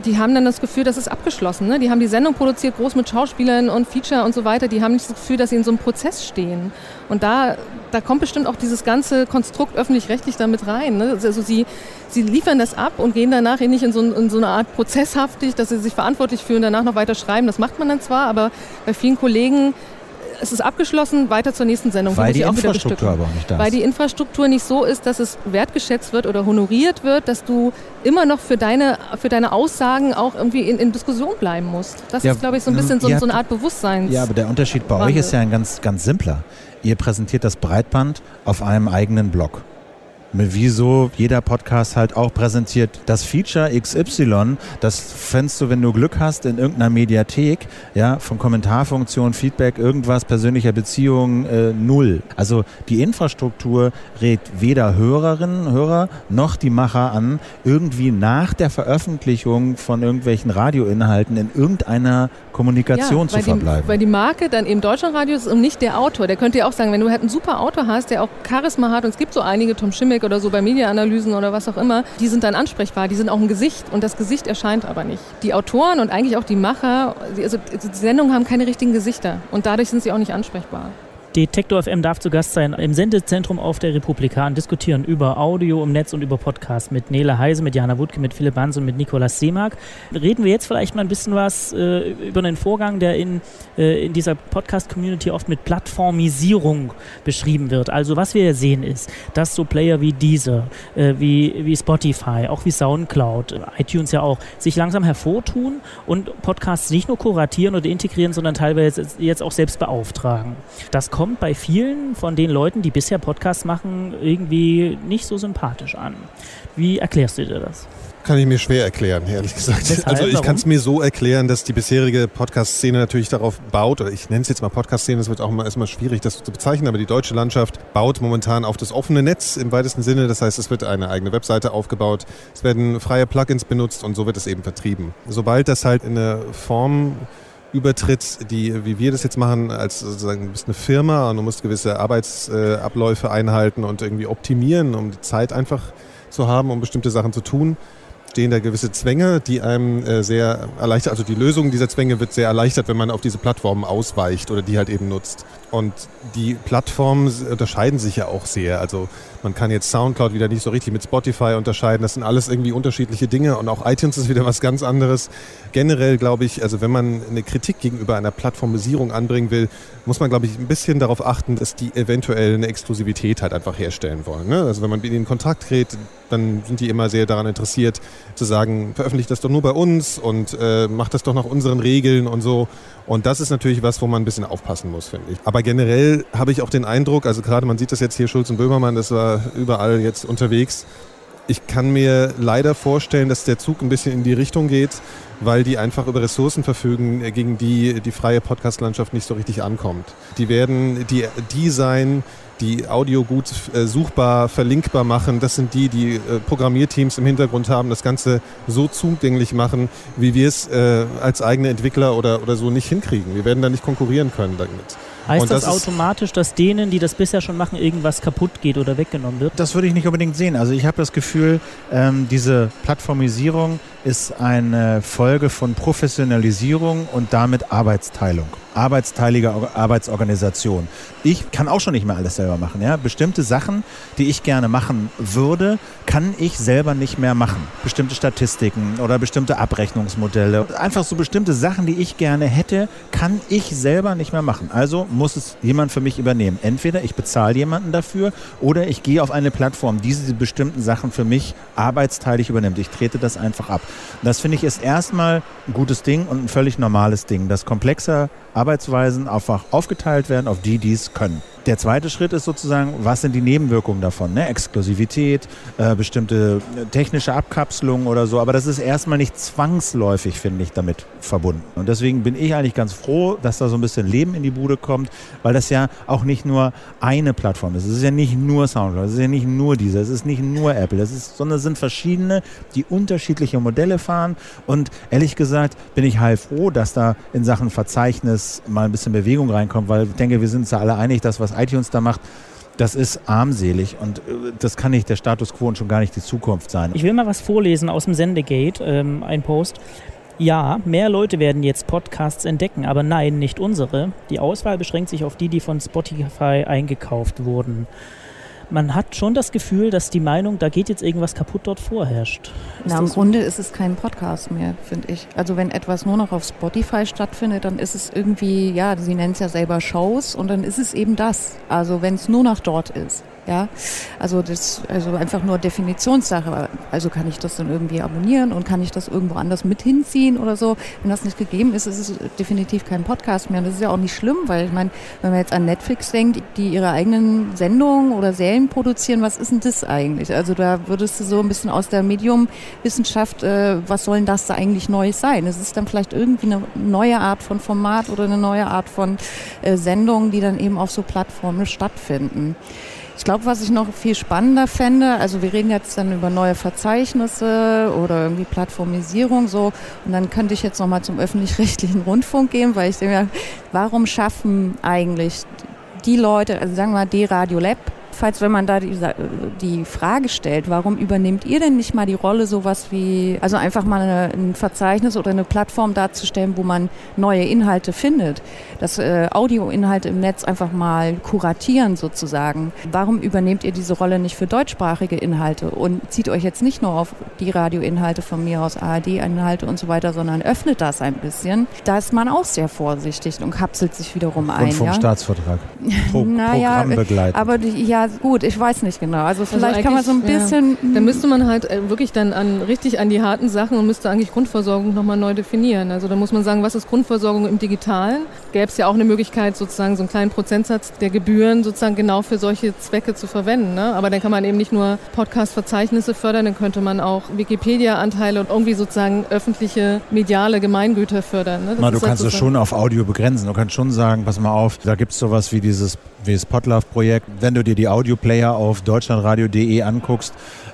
D: die haben dann das Gefühl, das ist abgeschlossen. Ne? Die haben die Sendung produziert, groß mit Schauspielern und Feature und so weiter. Die haben nicht das Gefühl, dass sie in so einem Prozess stehen. Und da, da kommt bestimmt auch dieses ganze Konstrukt öffentlich-rechtlich damit rein. Ne? Also sie, sie liefern das ab und gehen danach nicht in so, in so eine Art prozesshaftig, dass sie sich verantwortlich fühlen, danach noch weiter schreiben. Das macht man dann zwar, aber bei vielen Kollegen es ist abgeschlossen, weiter zur nächsten Sendung.
E: Weil die Infrastruktur aber auch nicht da
D: ist. Weil die Infrastruktur nicht so ist, dass es wertgeschätzt wird oder honoriert wird, dass du immer noch für deine, für deine Aussagen auch irgendwie in, in Diskussion bleiben musst. Das ja, ist, glaube ich, so ein bisschen so, ja, so eine Art Bewusstsein.
E: Ja, aber der Unterschied bei Wandel. euch ist ja ein ganz, ganz simpler. Ihr präsentiert das Breitband auf einem eigenen Blog wie so jeder Podcast halt auch präsentiert. Das Feature XY, das fändest du, wenn du Glück hast, in irgendeiner Mediathek, ja, von Kommentarfunktion, Feedback, irgendwas, persönlicher Beziehung, äh, null. Also die Infrastruktur rät weder Hörerinnen, Hörer noch die Macher an, irgendwie nach der Veröffentlichung von irgendwelchen Radioinhalten in irgendeiner Kommunikation ja, zu verbleiben.
D: Die, weil die Marke dann eben Deutschlandradio ist und nicht der Autor. Der könnte ja auch sagen, wenn du halt einen super Autor hast, der auch Charisma hat, und es gibt so einige, Tom Schimmick oder so bei Mediaanalysen oder was auch immer, die sind dann ansprechbar, die sind auch ein Gesicht und das Gesicht erscheint aber nicht. Die Autoren und eigentlich auch die Macher, also die Sendungen haben keine richtigen Gesichter und dadurch sind sie auch nicht ansprechbar.
B: Detektor FM darf zu Gast sein im Sendezentrum auf der Republika und diskutieren über Audio im Netz und über Podcast mit Nele Heise, mit Jana Wutke, mit Philipp Hans und mit Nikolas Seemark. Reden wir jetzt vielleicht mal ein bisschen was äh, über einen Vorgang, der in, äh, in dieser Podcast-Community oft mit Plattformisierung beschrieben wird. Also was wir sehen ist, dass so Player wie Deezer, äh, wie, wie Spotify, auch wie Soundcloud, iTunes ja auch, sich langsam hervortun und Podcasts nicht nur kuratieren oder integrieren, sondern teilweise jetzt auch selbst beauftragen. Das kommt bei vielen von den Leuten, die bisher Podcasts machen, irgendwie nicht so sympathisch an. Wie erklärst du dir das?
F: Kann ich mir schwer erklären, ehrlich gesagt. Weshalb? Also ich kann es mir so erklären, dass die bisherige Podcast-Szene natürlich darauf baut, oder ich nenne es jetzt mal Podcast-Szene, das wird auch mal erstmal schwierig, das zu bezeichnen, aber die deutsche Landschaft baut momentan auf das offene Netz im weitesten Sinne. Das heißt, es wird eine eigene Webseite aufgebaut, es werden freie Plugins benutzt und so wird es eben vertrieben. Sobald das halt in eine Form übertritt, die, wie wir das jetzt machen, als sozusagen, du bist eine Firma und du musst gewisse Arbeitsabläufe einhalten und irgendwie optimieren, um die Zeit einfach zu haben, um bestimmte Sachen zu tun. stehen da gewisse Zwänge, die einem äh, sehr erleichtert, also die Lösung dieser Zwänge wird sehr erleichtert, wenn man auf diese Plattformen ausweicht oder die halt eben nutzt. Und die Plattformen unterscheiden sich ja auch sehr. Also man kann jetzt Soundcloud wieder nicht so richtig mit Spotify unterscheiden. Das sind alles irgendwie unterschiedliche Dinge und auch iTunes ist wieder was ganz anderes. Generell glaube ich, also wenn man eine Kritik gegenüber einer Plattformisierung anbringen will, muss man glaube ich ein bisschen darauf achten, dass die eventuell eine Exklusivität halt einfach herstellen wollen. Ne? Also wenn man mit ihnen in Kontakt tritt, dann sind die immer sehr daran interessiert zu sagen, veröffentlicht das doch nur bei uns und äh, macht das doch nach unseren Regeln und so. Und das ist natürlich was, wo man ein bisschen aufpassen muss, finde ich. Aber generell habe ich auch den Eindruck, also gerade man sieht das jetzt hier, Schulz und Böhmermann, das war überall jetzt unterwegs. Ich kann mir leider vorstellen, dass der Zug ein bisschen in die Richtung geht, weil die einfach über Ressourcen verfügen, gegen die die freie Podcast-Landschaft nicht so richtig ankommt. Die werden die, die sein, die Audio gut äh, suchbar, verlinkbar machen. Das sind die, die äh, Programmierteams im Hintergrund haben, das Ganze so zugänglich machen, wie wir es äh, als eigene Entwickler oder, oder so nicht hinkriegen. Wir werden da nicht konkurrieren können damit.
B: Heißt das, das, automatisch, dass denen, die das bisher schon machen, irgendwas kaputt geht oder weggenommen wird?
E: Das würde ich nicht unbedingt sehen. Also ich habe das Gefühl, ähm, diese Plattformisierung ist eine Folge von Professionalisierung und damit Arbeitsteilung arbeitsteilige Arbeitsorganisation. Ich kann auch schon nicht mehr alles selber machen. Ja? Bestimmte Sachen, die ich gerne machen würde, kann ich selber nicht mehr machen. Bestimmte Statistiken oder bestimmte Abrechnungsmodelle. Einfach so bestimmte Sachen, die ich gerne hätte, kann ich selber nicht mehr machen. Also muss es jemand für mich übernehmen. Entweder ich bezahle jemanden dafür oder ich gehe auf eine Plattform, die diese bestimmten Sachen für mich arbeitsteilig übernimmt. Ich trete das einfach ab. Das finde ich ist erstmal ein gutes Ding und ein völlig normales Ding. Das komplexer Arbeitsweisen einfach aufgeteilt werden auf die, die es können. Der zweite Schritt ist sozusagen, was sind die Nebenwirkungen davon? Ne? Exklusivität, äh, bestimmte technische Abkapselung oder so. Aber das ist erstmal nicht zwangsläufig, finde ich, damit verbunden. Und deswegen bin ich eigentlich ganz froh, dass da so ein bisschen Leben in die Bude kommt, weil das ja auch nicht nur eine Plattform ist. Es ist ja nicht nur Soundcloud, es ist ja nicht nur diese, es ist nicht nur Apple, es ist, sondern es sind verschiedene, die unterschiedliche Modelle fahren. Und ehrlich gesagt bin ich heilfroh, dass da in Sachen Verzeichnis mal ein bisschen Bewegung reinkommt, weil ich denke, wir sind uns ja alle einig, dass was iTunes da macht, das ist armselig und äh, das kann nicht der Status quo und schon gar nicht die Zukunft sein.
B: Ich will mal was vorlesen aus dem Sendegate, ähm, ein Post. Ja, mehr Leute werden jetzt Podcasts entdecken, aber nein, nicht unsere. Die Auswahl beschränkt sich auf die, die von Spotify eingekauft wurden man hat schon das Gefühl, dass die Meinung, da geht jetzt irgendwas kaputt, dort vorherrscht.
C: Ist Na, im Grunde ist es kein Podcast mehr, finde ich. Also wenn etwas nur noch auf Spotify stattfindet, dann ist es irgendwie, ja, sie nennen es ja selber Shows und dann ist es eben das. Also wenn es nur noch dort ist. Ja, also das also einfach nur Definitionssache. Also kann ich das dann irgendwie abonnieren und kann ich das irgendwo anders mit hinziehen oder so? Wenn das nicht gegeben ist, ist es definitiv kein Podcast mehr. Und das ist ja auch nicht schlimm, weil ich meine, wenn man jetzt an Netflix denkt, die ihre eigenen Sendungen oder Serien produzieren, was ist denn das eigentlich? Also da würdest du so ein bisschen aus der Mediumwissenschaft, äh, was soll denn das da eigentlich Neues sein? Es ist dann vielleicht irgendwie eine neue Art von Format oder eine neue Art von äh, Sendung, die dann eben auf so Plattformen stattfinden. Ich glaube, was ich noch viel spannender fände, also wir reden jetzt dann über neue Verzeichnisse oder irgendwie Plattformisierung so. Und dann könnte ich jetzt nochmal zum öffentlich-rechtlichen Rundfunk gehen, weil ich denke, warum schaffen eigentlich die Leute, also sagen wir mal D-Radio Lab, jedenfalls, wenn man da die, die Frage stellt, warum übernehmt ihr denn nicht mal die Rolle, sowas wie, also einfach mal eine, ein Verzeichnis oder eine Plattform darzustellen, wo man neue Inhalte findet, dass äh, Audioinhalte im Netz einfach mal kuratieren sozusagen. Warum übernehmt ihr diese Rolle nicht für deutschsprachige Inhalte und zieht euch jetzt nicht nur auf die Radioinhalte von mir aus, ARD-Inhalte und so weiter, sondern öffnet das ein bisschen? Da ist man auch sehr vorsichtig und kapselt sich wiederum ein. Und
E: vom
C: ja?
E: Staatsvertrag. Pro
C: naja, Aber die, ja, gut, ich weiß nicht genau. Also, also vielleicht also kann man so ein bisschen.
D: Ja, dann müsste man halt äh, wirklich dann an, richtig an die harten Sachen und müsste eigentlich Grundversorgung nochmal neu definieren. Also da muss man sagen, was ist Grundversorgung im Digitalen? Gäbe es ja auch eine Möglichkeit, sozusagen so einen kleinen Prozentsatz der Gebühren sozusagen genau für solche Zwecke zu verwenden. Ne? Aber dann kann man eben nicht nur Podcast-Verzeichnisse fördern, dann könnte man auch Wikipedia-Anteile und irgendwie sozusagen öffentliche mediale Gemeingüter fördern. Ne?
E: Na, du kannst es schon auf Audio begrenzen. Du kannst schon sagen, pass mal auf, da gibt es sowas wie dieses wie das Podlove-Projekt. Wenn du dir die Audioplayer auf deutschlandradio.de anguckst,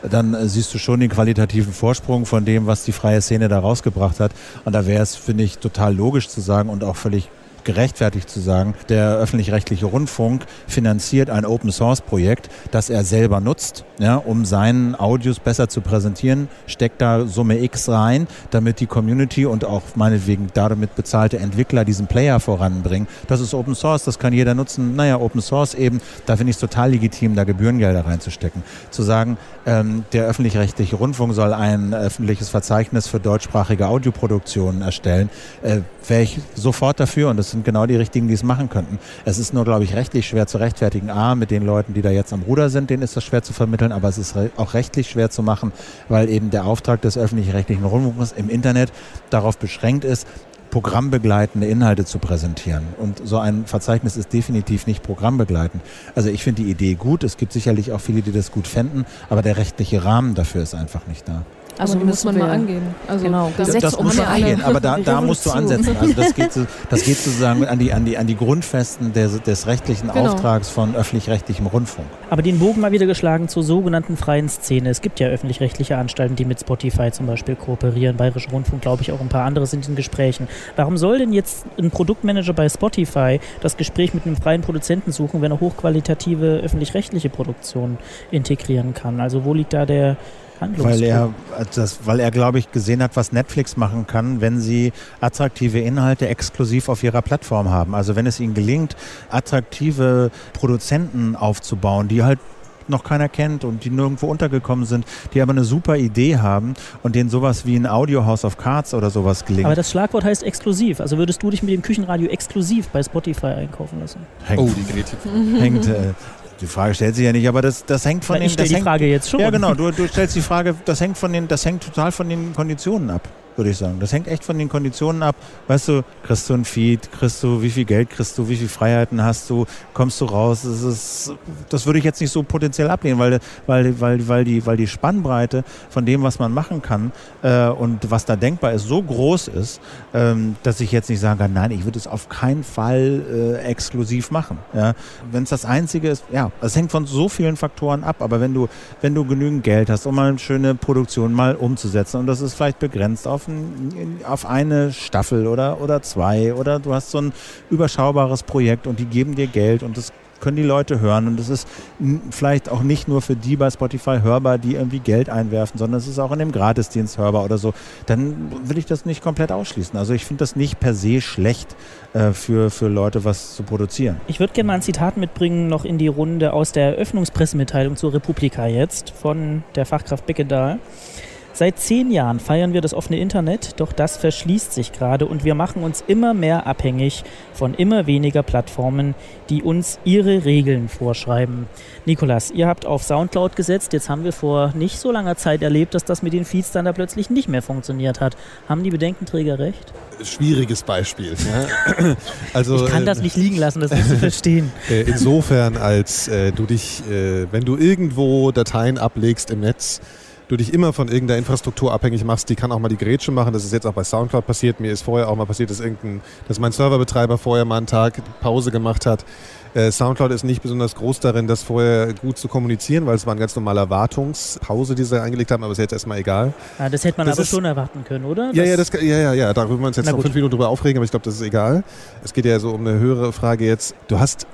E: dann äh, siehst du schon den qualitativen Vorsprung von dem, was die freie Szene da rausgebracht hat. Und da wäre es, finde ich, total logisch zu sagen und auch völlig gerechtfertigt zu sagen, der öffentlich-rechtliche Rundfunk finanziert ein Open-Source-Projekt, das er selber nutzt, ja, um seinen Audios besser zu präsentieren, steckt da Summe X rein, damit die Community und auch meinetwegen damit bezahlte Entwickler diesen Player voranbringen. Das ist Open Source, das kann jeder nutzen. Naja, Open Source eben, da finde ich es total legitim, da Gebührengelder reinzustecken. Zu sagen, ähm, der öffentlich-rechtliche Rundfunk soll ein öffentliches Verzeichnis für deutschsprachige Audioproduktionen erstellen, äh, wäre ich sofort dafür und das sind genau die richtigen, die es machen könnten. Es ist nur, glaube ich, rechtlich schwer zu rechtfertigen. A, mit den Leuten, die da jetzt am Ruder sind, denen ist das schwer zu vermitteln, aber es ist auch rechtlich schwer zu machen, weil eben der Auftrag des öffentlich-rechtlichen Rundfunks im Internet darauf beschränkt ist, programmbegleitende Inhalte zu präsentieren. Und so ein Verzeichnis ist definitiv nicht programmbegleitend. Also ich finde die Idee gut. Es gibt sicherlich auch viele, die das gut fänden, aber der rechtliche Rahmen dafür ist einfach nicht da.
D: Also muss man mal angehen. Also
C: genau,
E: das, das muss man angehen, aber da, da musst du ansetzen. Also das geht, so, das geht sozusagen an die, an die, an die Grundfesten des, des rechtlichen genau. Auftrags von öffentlich-rechtlichem Rundfunk.
B: Aber den Bogen mal wieder geschlagen zur sogenannten freien Szene. Es gibt ja öffentlich-rechtliche Anstalten, die mit Spotify zum Beispiel kooperieren. Bayerischer Rundfunk, glaube ich, auch ein paar andere sind in Gesprächen. Warum soll denn jetzt ein Produktmanager bei Spotify das Gespräch mit einem freien Produzenten suchen, wenn er hochqualitative öffentlich-rechtliche Produktionen integrieren kann? Also wo liegt da der
E: weil er, das, weil er, glaube ich, gesehen hat, was Netflix machen kann, wenn sie attraktive Inhalte exklusiv auf ihrer Plattform haben. Also wenn es ihnen gelingt, attraktive Produzenten aufzubauen, die halt noch keiner kennt und die nirgendwo untergekommen sind, die aber eine super Idee haben und denen sowas wie ein Audio House of Cards oder sowas gelingt.
B: Aber das Schlagwort heißt exklusiv. Also würdest du dich mit dem Küchenradio exklusiv bei Spotify einkaufen lassen?
E: Hängt, oh, die Kritik. Hängt, äh, die Frage stellt sich ja nicht, aber das, das hängt von
B: Na, den. Ich stelle die Frage jetzt schon.
E: Ja, genau. Du, du stellst die Frage, das hängt von den, das hängt total von den Konditionen ab würde ich sagen. Das hängt echt von den Konditionen ab. Weißt du, kriegst du ein Feed, kriegst du, wie viel Geld kriegst du, wie viele Freiheiten hast du, kommst du raus. Das, ist, das würde ich jetzt nicht so potenziell ablehnen, weil, weil, weil, weil, die, weil die Spannbreite von dem, was man machen kann äh, und was da denkbar ist, so groß ist, ähm, dass ich jetzt nicht sagen kann, nein, ich würde es auf keinen Fall äh, exklusiv machen. Ja? Wenn es das Einzige ist, ja, es hängt von so vielen Faktoren ab, aber wenn du, wenn du genügend Geld hast, um mal eine schöne Produktion mal umzusetzen und das ist vielleicht begrenzt auf ein, auf eine Staffel oder, oder zwei oder du hast so ein überschaubares Projekt und die geben dir Geld und das können die Leute hören und es ist vielleicht auch nicht nur für die bei Spotify hörbar, die irgendwie Geld einwerfen, sondern es ist auch in dem Gratisdienst hörbar oder so, dann will ich das nicht komplett ausschließen. Also ich finde das nicht per se schlecht äh, für, für Leute, was zu produzieren.
B: Ich würde gerne mal ein Zitat mitbringen, noch in die Runde aus der Eröffnungspressemitteilung zur Republika jetzt von der Fachkraft Beckedahl. Seit zehn Jahren feiern wir das offene Internet, doch das verschließt sich gerade und wir machen uns immer mehr abhängig von immer weniger Plattformen, die uns ihre Regeln vorschreiben. Nikolas, ihr habt auf Soundcloud gesetzt, jetzt haben wir vor nicht so langer Zeit erlebt, dass das mit den Feeds dann da plötzlich nicht mehr funktioniert hat. Haben die Bedenkenträger recht?
F: Schwieriges Beispiel.
B: Ja? also, ich kann das äh, nicht liegen lassen, das nicht zu verstehen.
F: Äh, insofern, als äh, du dich, äh, wenn du irgendwo Dateien ablegst im Netz, du dich immer von irgendeiner Infrastruktur abhängig machst, die kann auch mal die Grätsche machen. Das ist jetzt auch bei Soundcloud passiert. Mir ist vorher auch mal passiert, dass, irgendein, dass mein Serverbetreiber vorher mal einen Tag Pause gemacht hat. Äh, Soundcloud ist nicht besonders groß darin, das vorher gut zu kommunizieren, weil es war ein ganz normaler Wartungspause, die sie eingelegt haben, aber ist jetzt erstmal egal.
B: Ja, das hätte man das aber ist, schon erwarten können, oder?
F: Ja, ja, das, ja, ja, ja, darüber wir uns jetzt noch fünf Minuten drüber aufregen, aber ich glaube, das ist egal. Es geht ja so um eine höhere Frage jetzt. Du hast,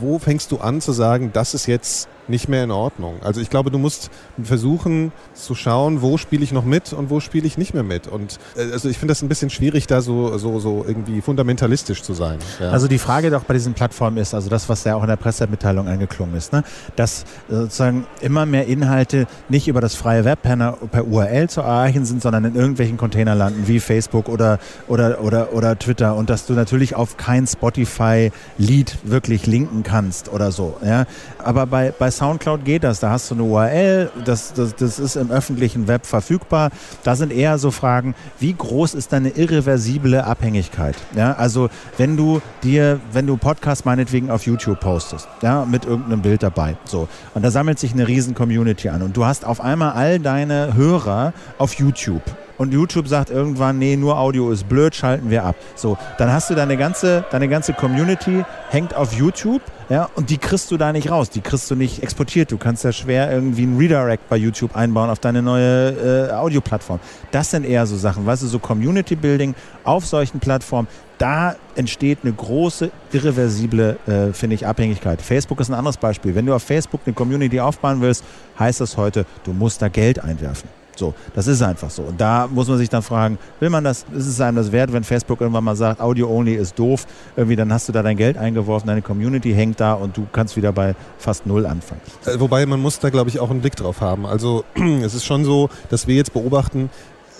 F: wo fängst du an zu sagen, das ist jetzt nicht mehr in Ordnung. Also ich glaube, du musst versuchen zu schauen, wo spiele ich noch mit und wo spiele ich nicht mehr mit. Und äh, also ich finde das ein bisschen schwierig, da so, so, so irgendwie fundamentalistisch zu sein.
E: Ja. Also die Frage doch bei diesen Plattformen ist, also das, was ja auch in der Pressemitteilung angeklungen ist, ne, dass sozusagen immer mehr Inhalte nicht über das freie Web per, per URL zu erreichen sind, sondern in irgendwelchen Container landen, wie Facebook oder, oder, oder, oder Twitter und dass du natürlich auf kein Spotify-Lied wirklich linken kannst oder so. Ja. Aber bei, bei Soundcloud geht das. Da hast du eine URL, das, das, das ist im öffentlichen Web verfügbar. Da sind eher so Fragen, wie groß ist deine irreversible Abhängigkeit? Ja, also wenn du dir, wenn du Podcast meinetwegen auf YouTube postest, ja, mit irgendeinem Bild dabei, so, und da sammelt sich eine riesen Community an und du hast auf einmal all deine Hörer auf YouTube und YouTube sagt irgendwann, nee, nur Audio ist blöd, schalten wir ab. So, dann hast du deine ganze, deine ganze Community hängt auf YouTube, ja, und die kriegst du da nicht raus, die kriegst du nicht exportiert. Du kannst ja schwer irgendwie einen Redirect bei YouTube einbauen auf deine neue äh, Audioplattform. Das sind eher so Sachen, weißt du, so Community Building auf solchen Plattformen, da entsteht eine große, irreversible, äh, finde ich, Abhängigkeit. Facebook ist ein anderes Beispiel. Wenn du auf Facebook eine Community aufbauen willst, heißt das heute, du musst da Geld einwerfen. So, das ist einfach so. Und da muss man sich dann fragen, will man das, ist es einem das wert, wenn Facebook irgendwann mal sagt, Audio Only ist doof, irgendwie dann hast du da dein Geld eingeworfen, deine Community hängt da und du kannst wieder bei fast null anfangen.
F: Äh, wobei man muss da, glaube ich, auch einen Blick drauf haben. Also es ist schon so, dass wir jetzt beobachten,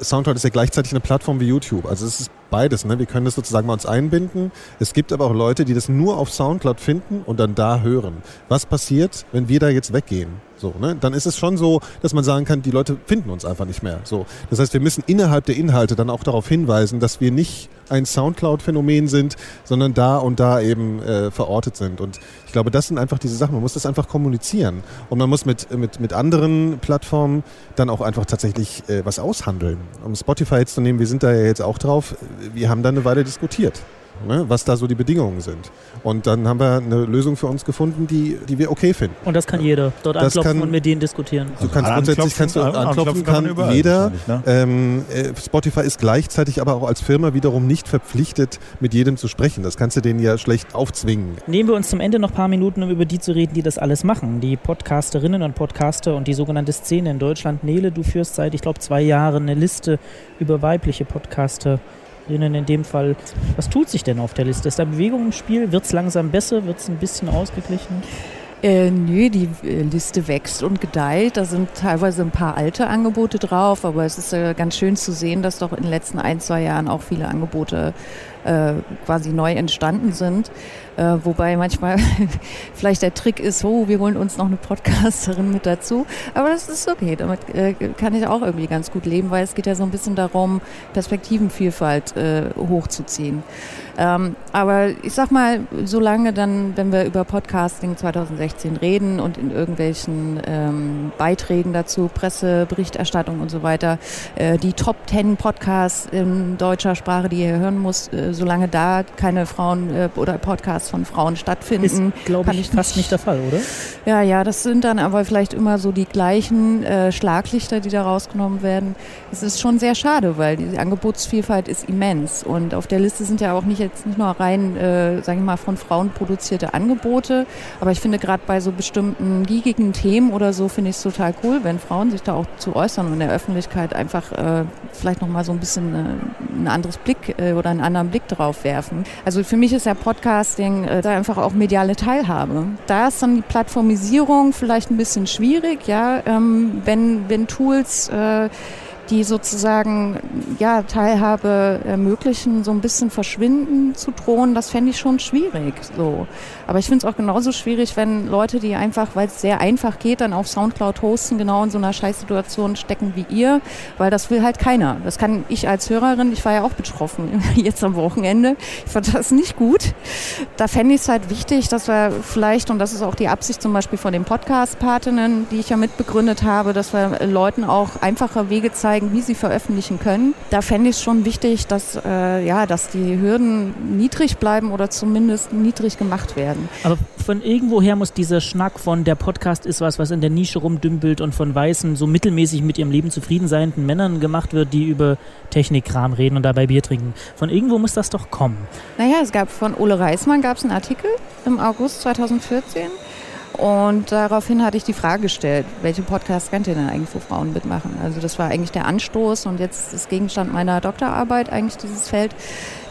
F: Soundcloud ist ja gleichzeitig eine Plattform wie YouTube. Also es ist beides. Ne? Wir können das sozusagen mal uns einbinden. Es gibt aber auch Leute, die das nur auf Soundcloud finden und dann da hören. Was passiert, wenn wir da jetzt weggehen? So, ne? Dann ist es schon so, dass man sagen kann, die Leute finden uns einfach nicht mehr. So. Das heißt, wir müssen innerhalb der Inhalte dann auch darauf hinweisen, dass wir nicht ein Soundcloud-Phänomen sind, sondern da und da eben äh, verortet sind. Und ich glaube, das sind einfach diese Sachen. Man muss das einfach kommunizieren. Und man muss mit, mit, mit anderen Plattformen dann auch einfach tatsächlich äh, was aushandeln. Um Spotify jetzt zu nehmen, wir sind da ja jetzt auch drauf. Wir haben da eine Weile diskutiert ne, was da so die Bedingungen sind. Und dann haben wir eine Lösung für uns gefunden, die, die wir okay finden.
B: Und das kann jeder dort das anklopfen kann, und mit denen diskutieren.
F: Du kannst also grundsätzlich kannst du anklopfen, kann, kann jeder. Ne? Ähm, äh, Spotify ist gleichzeitig aber auch als Firma wiederum nicht verpflichtet, mit jedem zu sprechen. Das kannst du denen ja schlecht aufzwingen.
B: Nehmen wir uns zum Ende noch ein paar Minuten, um über die zu reden, die das alles machen. Die Podcasterinnen und Podcaster und die sogenannte Szene in Deutschland. Nele, du führst seit, ich glaube, zwei Jahren eine Liste über weibliche Podcaster in dem Fall. Was tut sich denn auf der Liste? Ist da Bewegung im Spiel? Wird es langsam besser? Wird es ein bisschen ausgeglichen?
C: Äh, nö, die äh, Liste wächst und gedeiht. Da sind teilweise ein paar alte Angebote drauf, aber es ist äh, ganz schön zu sehen, dass doch in den letzten ein, zwei Jahren auch viele Angebote äh, quasi neu entstanden sind. Äh, wobei manchmal vielleicht der Trick ist, oh, wir holen uns noch eine Podcasterin mit dazu. Aber das ist okay, damit äh, kann ich auch irgendwie ganz gut leben, weil es geht ja so ein bisschen darum, Perspektivenvielfalt äh, hochzuziehen. Ähm, aber ich sag mal, solange dann, wenn wir über Podcasting 2016 reden und in irgendwelchen ähm, Beiträgen dazu, Presseberichterstattung und so weiter, äh, die Top 10 Podcasts in deutscher Sprache, die ihr hören muss, äh, solange da keine Frauen äh, oder Podcasts von Frauen stattfinden.
B: Ist, glaube ich, ich fast nicht der Fall, oder?
C: Ja, ja, das sind dann aber vielleicht immer so die gleichen äh, Schlaglichter, die da rausgenommen werden. Es ist schon sehr schade, weil die Angebotsvielfalt ist immens und auf der Liste sind ja auch nicht jetzt nicht nur rein, äh, sage ich mal, von Frauen produzierte Angebote, aber ich finde gerade bei so bestimmten geekigen Themen oder so finde ich es total cool, wenn Frauen sich da auch zu äußern und in der Öffentlichkeit einfach äh, vielleicht nochmal so ein bisschen äh, ein anderes Blick äh, oder einen anderen Blick drauf werfen. Also für mich ist ja Podcasting äh, da einfach auch mediale Teilhabe. Da ist dann die Plattformisierung vielleicht ein bisschen schwierig, ja, ähm, wenn, wenn Tools äh, die sozusagen ja, Teilhabe ermöglichen, so ein bisschen verschwinden zu drohen, das fände ich schon schwierig. So. Aber ich finde es auch genauso schwierig, wenn Leute, die einfach, weil es sehr einfach geht, dann auf Soundcloud hosten, genau in so einer Scheißsituation stecken wie ihr, weil das will halt keiner. Das kann ich als Hörerin, ich war ja auch betroffen jetzt am Wochenende. Ich fand das nicht gut. Da fände ich es halt wichtig, dass wir vielleicht, und das ist auch die Absicht zum Beispiel von den Podcast-Partinnen, die ich ja mitbegründet habe, dass wir Leuten auch einfache Wege zeigen, wie sie veröffentlichen können. Da fände ich es schon wichtig, dass, äh, ja, dass die Hürden niedrig bleiben oder zumindest niedrig gemacht werden werden.
B: Aber von irgendwoher muss dieser Schnack von der Podcast ist was, was in der Nische rumdümpelt und von weißen, so mittelmäßig mit ihrem Leben zufrieden seienden Männern gemacht wird, die über Technikkram reden und dabei Bier trinken. Von irgendwo muss das doch kommen.
C: Naja, es gab von Ole Reismann gab es einen Artikel im August 2014. Und daraufhin hatte ich die Frage gestellt, welche Podcasts kennt ihr denn eigentlich, wo Frauen mitmachen? Also das war eigentlich der Anstoß und jetzt ist Gegenstand meiner Doktorarbeit eigentlich dieses Feld.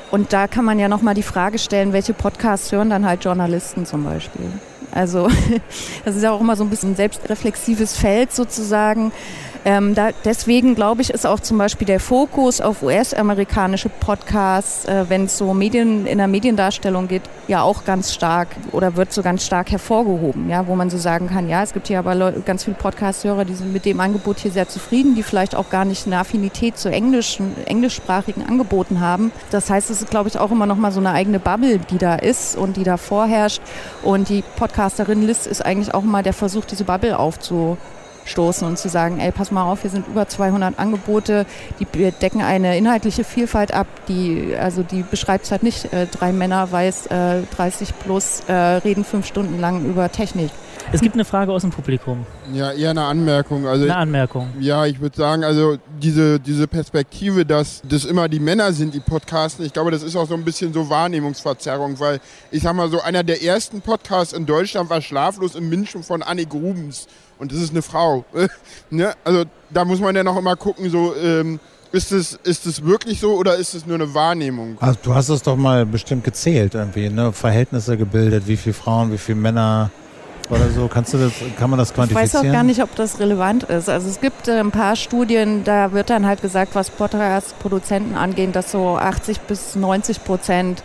C: Und da kann man ja nochmal die Frage stellen, welche Podcasts hören dann halt Journalisten zum Beispiel. Also das ist ja auch immer so ein bisschen selbstreflexives Feld sozusagen. Ähm, da, deswegen glaube ich, ist auch zum Beispiel der Fokus auf US-amerikanische Podcasts, äh, wenn es so Medien in der Mediendarstellung geht, ja auch ganz stark oder wird so ganz stark hervorgehoben, ja, wo man so sagen kann, ja, es gibt hier aber Leute, ganz viele Podcast-Hörer, die sind mit dem Angebot hier sehr zufrieden, die vielleicht auch gar nicht eine Affinität zu englischen, englischsprachigen Angeboten haben. Das heißt, es ist, glaube ich, auch immer noch mal so eine eigene Bubble, die da ist und die da vorherrscht. Und die Podcasterin Liz ist eigentlich auch mal der Versuch, diese Bubble aufzu stoßen und zu sagen, ey, pass mal auf, hier sind über 200 Angebote, die decken eine inhaltliche Vielfalt ab, die, also die beschreibt halt nicht, äh, drei Männer weiß äh, 30 plus äh, reden fünf Stunden lang über Technik.
B: Es gibt eine Frage aus dem Publikum.
G: Ja, eher eine Anmerkung. Also,
B: eine Anmerkung.
G: Ja, ich würde sagen, also diese, diese Perspektive, dass das immer die Männer sind, die podcasten, ich glaube, das ist auch so ein bisschen so Wahrnehmungsverzerrung, weil ich sag mal so, einer der ersten Podcasts in Deutschland war Schlaflos im München von Annik Rubens. Und das ist eine Frau. ne? Also da muss man ja noch immer gucken, so, ähm, ist es, ist es wirklich so oder ist es nur eine Wahrnehmung?
E: Also, du hast es doch mal bestimmt gezählt irgendwie, ne? Verhältnisse gebildet, wie viele Frauen, wie viele Männer oder so? Kannst du das, kann man das quantifizieren?
C: Ich weiß auch gar nicht, ob das relevant ist. Also es gibt äh, ein paar Studien, da wird dann halt gesagt, was Podcast-Produzenten angeht, dass so 80 bis 90 Prozent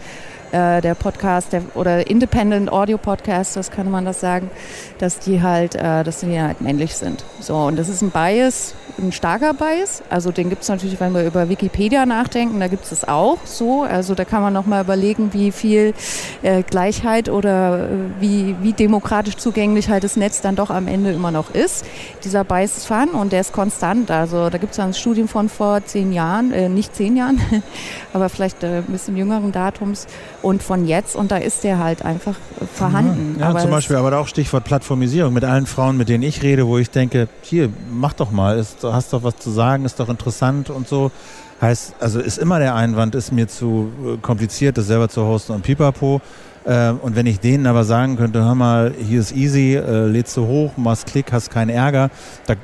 C: äh, der Podcast der, oder Independent Audio Podcasters, kann man das sagen, dass die halt, äh, dass die halt männlich sind. So, und das ist ein Bias, ein starker Bias. Also den gibt es natürlich, wenn wir über Wikipedia nachdenken, da gibt es es auch so. Also da kann man nochmal überlegen, wie viel äh, Gleichheit oder äh, wie, wie demokratisch zugänglich halt das Netz dann doch am Ende immer noch ist. Dieser Bias ist vorhanden und der ist konstant. Also da gibt es dann Studien von vor zehn Jahren, äh, nicht zehn Jahren, aber vielleicht äh, ein bisschen jüngeren Datums und von jetzt und da ist der halt einfach vorhanden.
E: Ja, aber zum Beispiel, aber auch Stichwort Plattformisierung mit allen Frauen, mit denen ich rede, wo ich denke, hier, mach doch mal, ist, hast doch was zu sagen, ist doch interessant und so. Heißt, also ist immer der Einwand, ist mir zu äh, kompliziert, das selber zu hosten und pipapo. Äh, und wenn ich denen aber sagen könnte, hör mal, hier ist easy, äh, lädst du hoch, machst Klick, hast keinen Ärger. Da,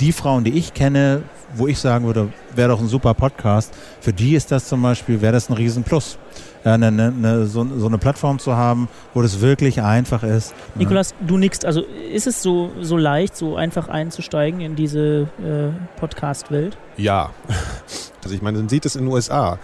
E: die Frauen, die ich kenne, wo ich sagen würde, wäre doch ein super Podcast, für die ist das zum Beispiel, wäre das ein Riesenplus eine, eine, so, so, eine Plattform zu haben, wo das wirklich einfach ist.
B: Nikolas, du nickst. Also ist es so, so leicht, so einfach einzusteigen in diese äh, Podcast-Welt?
F: Ja. Also ich meine, man sieht es in den USA.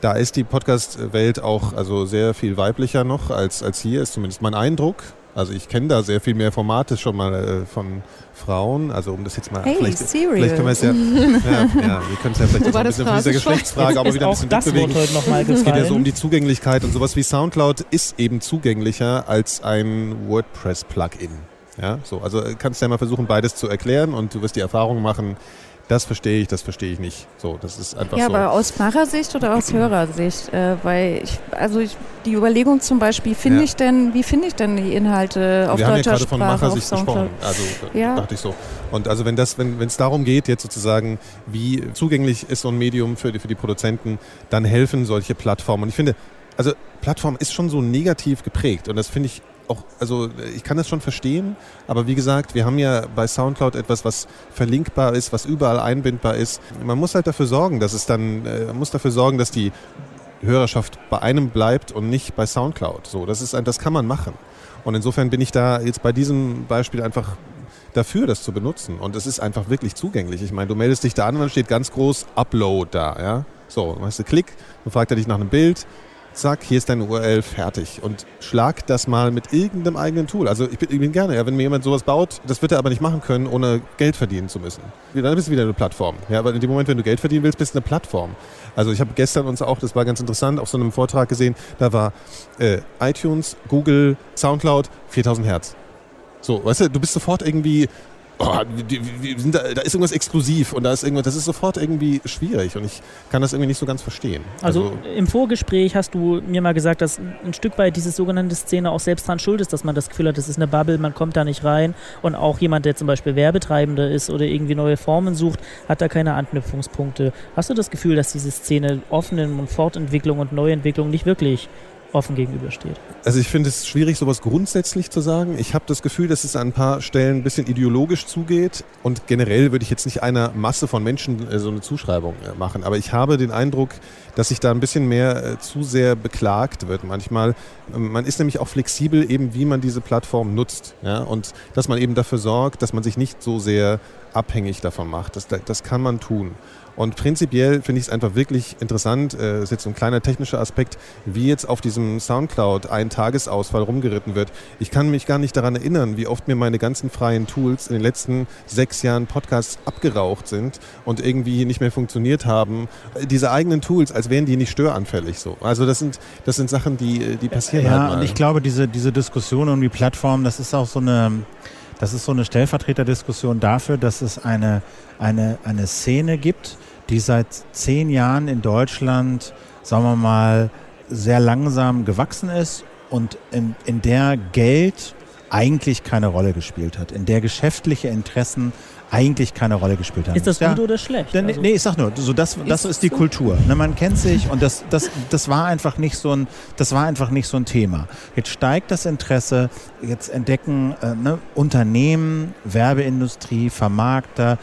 F: Da ist die Podcast-Welt auch also sehr viel weiblicher noch als, als hier, ist zumindest mein Eindruck. Also ich kenne da sehr viel mehr Formate schon mal äh, von Frauen. Also um das jetzt mal
C: hey,
F: vielleicht,
C: serious.
F: vielleicht können wir es ja, ja, ja, wir können es ja vielleicht so ein bisschen von dieser Geschlechtsfrage aber wieder ein bisschen
B: das
F: bewegen.
B: Wort heute noch mal
F: es geht ja so um die Zugänglichkeit und sowas wie Soundcloud ist eben zugänglicher als ein WordPress-Plugin. Ja, so, also äh, kannst du ja mal versuchen, beides zu erklären und du wirst die Erfahrung machen, das verstehe ich, das verstehe ich nicht. So, das ist einfach
C: ja,
F: so.
C: aber aus Machersicht oder aus Hörersicht? Äh, weil ich, also ich, die Überlegung zum Beispiel, finde ja. ich denn, wie finde ich denn die Inhalte auf
F: Wir
C: deutscher
F: haben ja
C: gerade
F: von Machersicht gesprochen. Also ja. dachte ich so. Und also wenn das, wenn es darum geht, jetzt sozusagen, wie zugänglich ist so ein Medium für die, für die Produzenten, dann helfen solche Plattformen. Und ich finde, also Plattform ist schon so negativ geprägt und das finde ich auch, also ich kann das schon verstehen, aber wie gesagt, wir haben ja bei Soundcloud etwas, was verlinkbar ist, was überall einbindbar ist. Man muss halt dafür sorgen, dass es dann, äh, man muss dafür sorgen, dass die Hörerschaft bei einem bleibt und nicht bei Soundcloud. So, das ist ein, das kann man machen. Und insofern bin ich da jetzt bei diesem Beispiel einfach dafür, das zu benutzen. Und es ist einfach wirklich zugänglich. Ich meine, du meldest dich da an und dann steht ganz groß Upload da, ja. So, dann machst du Klick, dann fragt er dich nach einem Bild, zack, hier ist deine URL fertig und schlag das mal mit irgendeinem eigenen Tool. Also ich bin, ich bin gerne, ja, wenn mir jemand sowas baut, das wird er aber nicht machen können, ohne Geld verdienen zu müssen. Dann bist du wieder eine Plattform. Ja, aber in dem Moment, wenn du Geld verdienen willst, bist du eine Plattform. Also ich habe gestern uns auch, das war ganz interessant, auf so einem Vortrag gesehen, da war äh, iTunes, Google, Soundcloud, 4000 Hertz. So, weißt du, du bist sofort irgendwie oh, da, da, ist irgendwas exklusiv und da ist irgendwas, das ist sofort irgendwie schwierig und ich kann das irgendwie nicht so ganz verstehen.
B: Also, also im Vorgespräch hast du mir mal gesagt, dass ein Stück weit diese sogenannte Szene auch selbst dran schuld ist, dass man das Gefühl hat, das ist eine Bubble, man kommt da nicht rein und auch jemand, der zum Beispiel Werbetreibender ist oder irgendwie neue Formen sucht, hat da keine Anknüpfungspunkte. Hast du das Gefühl, dass diese Szene offenen und Fortentwicklung und Neuentwicklung nicht wirklich offen gegenübersteht.
F: Also ich finde es schwierig, sowas grundsätzlich zu sagen. Ich habe das Gefühl, dass es an ein paar Stellen ein bisschen ideologisch zugeht und generell würde ich jetzt nicht einer Masse von Menschen äh, so eine Zuschreibung äh, machen, aber ich habe den Eindruck, dass sich da ein bisschen mehr äh, zu sehr beklagt wird manchmal. Ähm, man ist nämlich auch flexibel eben, wie man diese Plattform nutzt ja? und dass man eben dafür sorgt, dass man sich nicht so sehr abhängig davon macht. Das, das kann man tun. Und prinzipiell finde ich es einfach wirklich interessant, äh, das ist jetzt so ein kleiner technischer Aspekt, wie jetzt auf diesem Soundcloud ein Tagesausfall rumgeritten wird. Ich kann mich gar nicht daran erinnern, wie oft mir meine ganzen freien Tools in den letzten sechs Jahren Podcasts abgeraucht sind und irgendwie nicht mehr funktioniert haben. Diese eigenen Tools, als wären die nicht störanfällig so. Also das sind, das sind Sachen, die, die passieren
E: ja,
F: halt mal.
E: und ich glaube, diese, diese Diskussion um die Plattform, das ist auch so eine das ist so eine Stellvertreterdiskussion dafür, dass es eine, eine, eine Szene gibt, die seit zehn Jahren in Deutschland, sagen wir mal, sehr langsam gewachsen ist und in, in der Geld eigentlich keine Rolle gespielt hat, in der geschäftliche Interessen eigentlich keine Rolle gespielt haben.
B: Ist das
E: ja,
B: gut oder schlecht?
E: Denn,
B: Also-
E: nee, ich sag nur, so das, das ist, die Kultur. Ne, man kennt sich und das, das, das war einfach nicht so ein, das war einfach nicht so ein Thema. Jetzt steigt das Interesse, jetzt entdecken äh, ne, Unternehmen, Werbeindustrie, Vermarkter,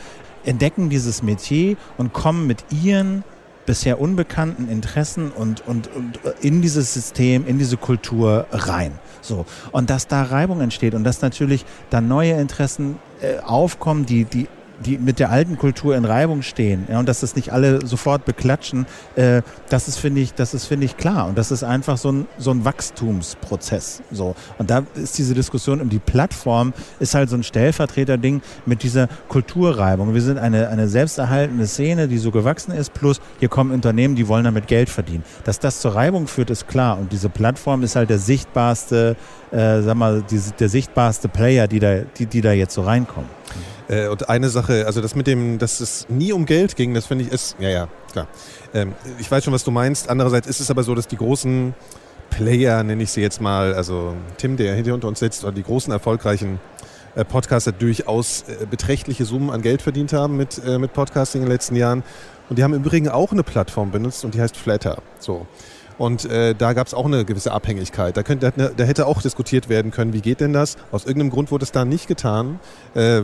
E: entdecken dieses Metier und kommen mit ihren bisher unbekannten Interessen und, und, und in dieses System, in diese Kultur rein. So. Und dass da Reibung entsteht und dass natürlich da neue Interessen äh, aufkommen, die, die die mit der alten Kultur in Reibung stehen ja, und dass das nicht alle sofort beklatschen, äh, das ist, finde ich, das ist, finde ich, klar. Und das ist einfach so ein, so ein Wachstumsprozess. So. Und da ist diese Diskussion um die Plattform, ist halt so ein Stellvertreterding mit dieser Kulturreibung. Wir sind eine, eine selbsterhaltende Szene, die so gewachsen ist, plus hier kommen Unternehmen, die wollen damit Geld verdienen. Dass das zur Reibung führt, ist klar. Und diese Plattform ist halt der sichtbarste, äh, sag mal, die, der sichtbarste Player, die da, die, die da jetzt so reinkommen.
F: Äh, und eine Sache, also das mit dem, dass es nie um Geld ging, das finde ich ist, ja, ja, klar. Ähm, ich weiß schon, was du meinst. Andererseits ist es aber so, dass die großen Player, nenne ich sie jetzt mal, also Tim, der hinter uns sitzt, oder die großen erfolgreichen äh, Podcaster durchaus äh, beträchtliche Summen an Geld verdient haben mit, äh, mit Podcasting in den letzten Jahren. Und die haben im Übrigen auch eine Plattform benutzt und die heißt Flatter. So. Und äh, da gab es auch eine gewisse Abhängigkeit. Da, könnte, da, hätte auch diskutiert werden können, wie geht denn das? Aus irgendeinem Grund wurde es da nicht getan, äh,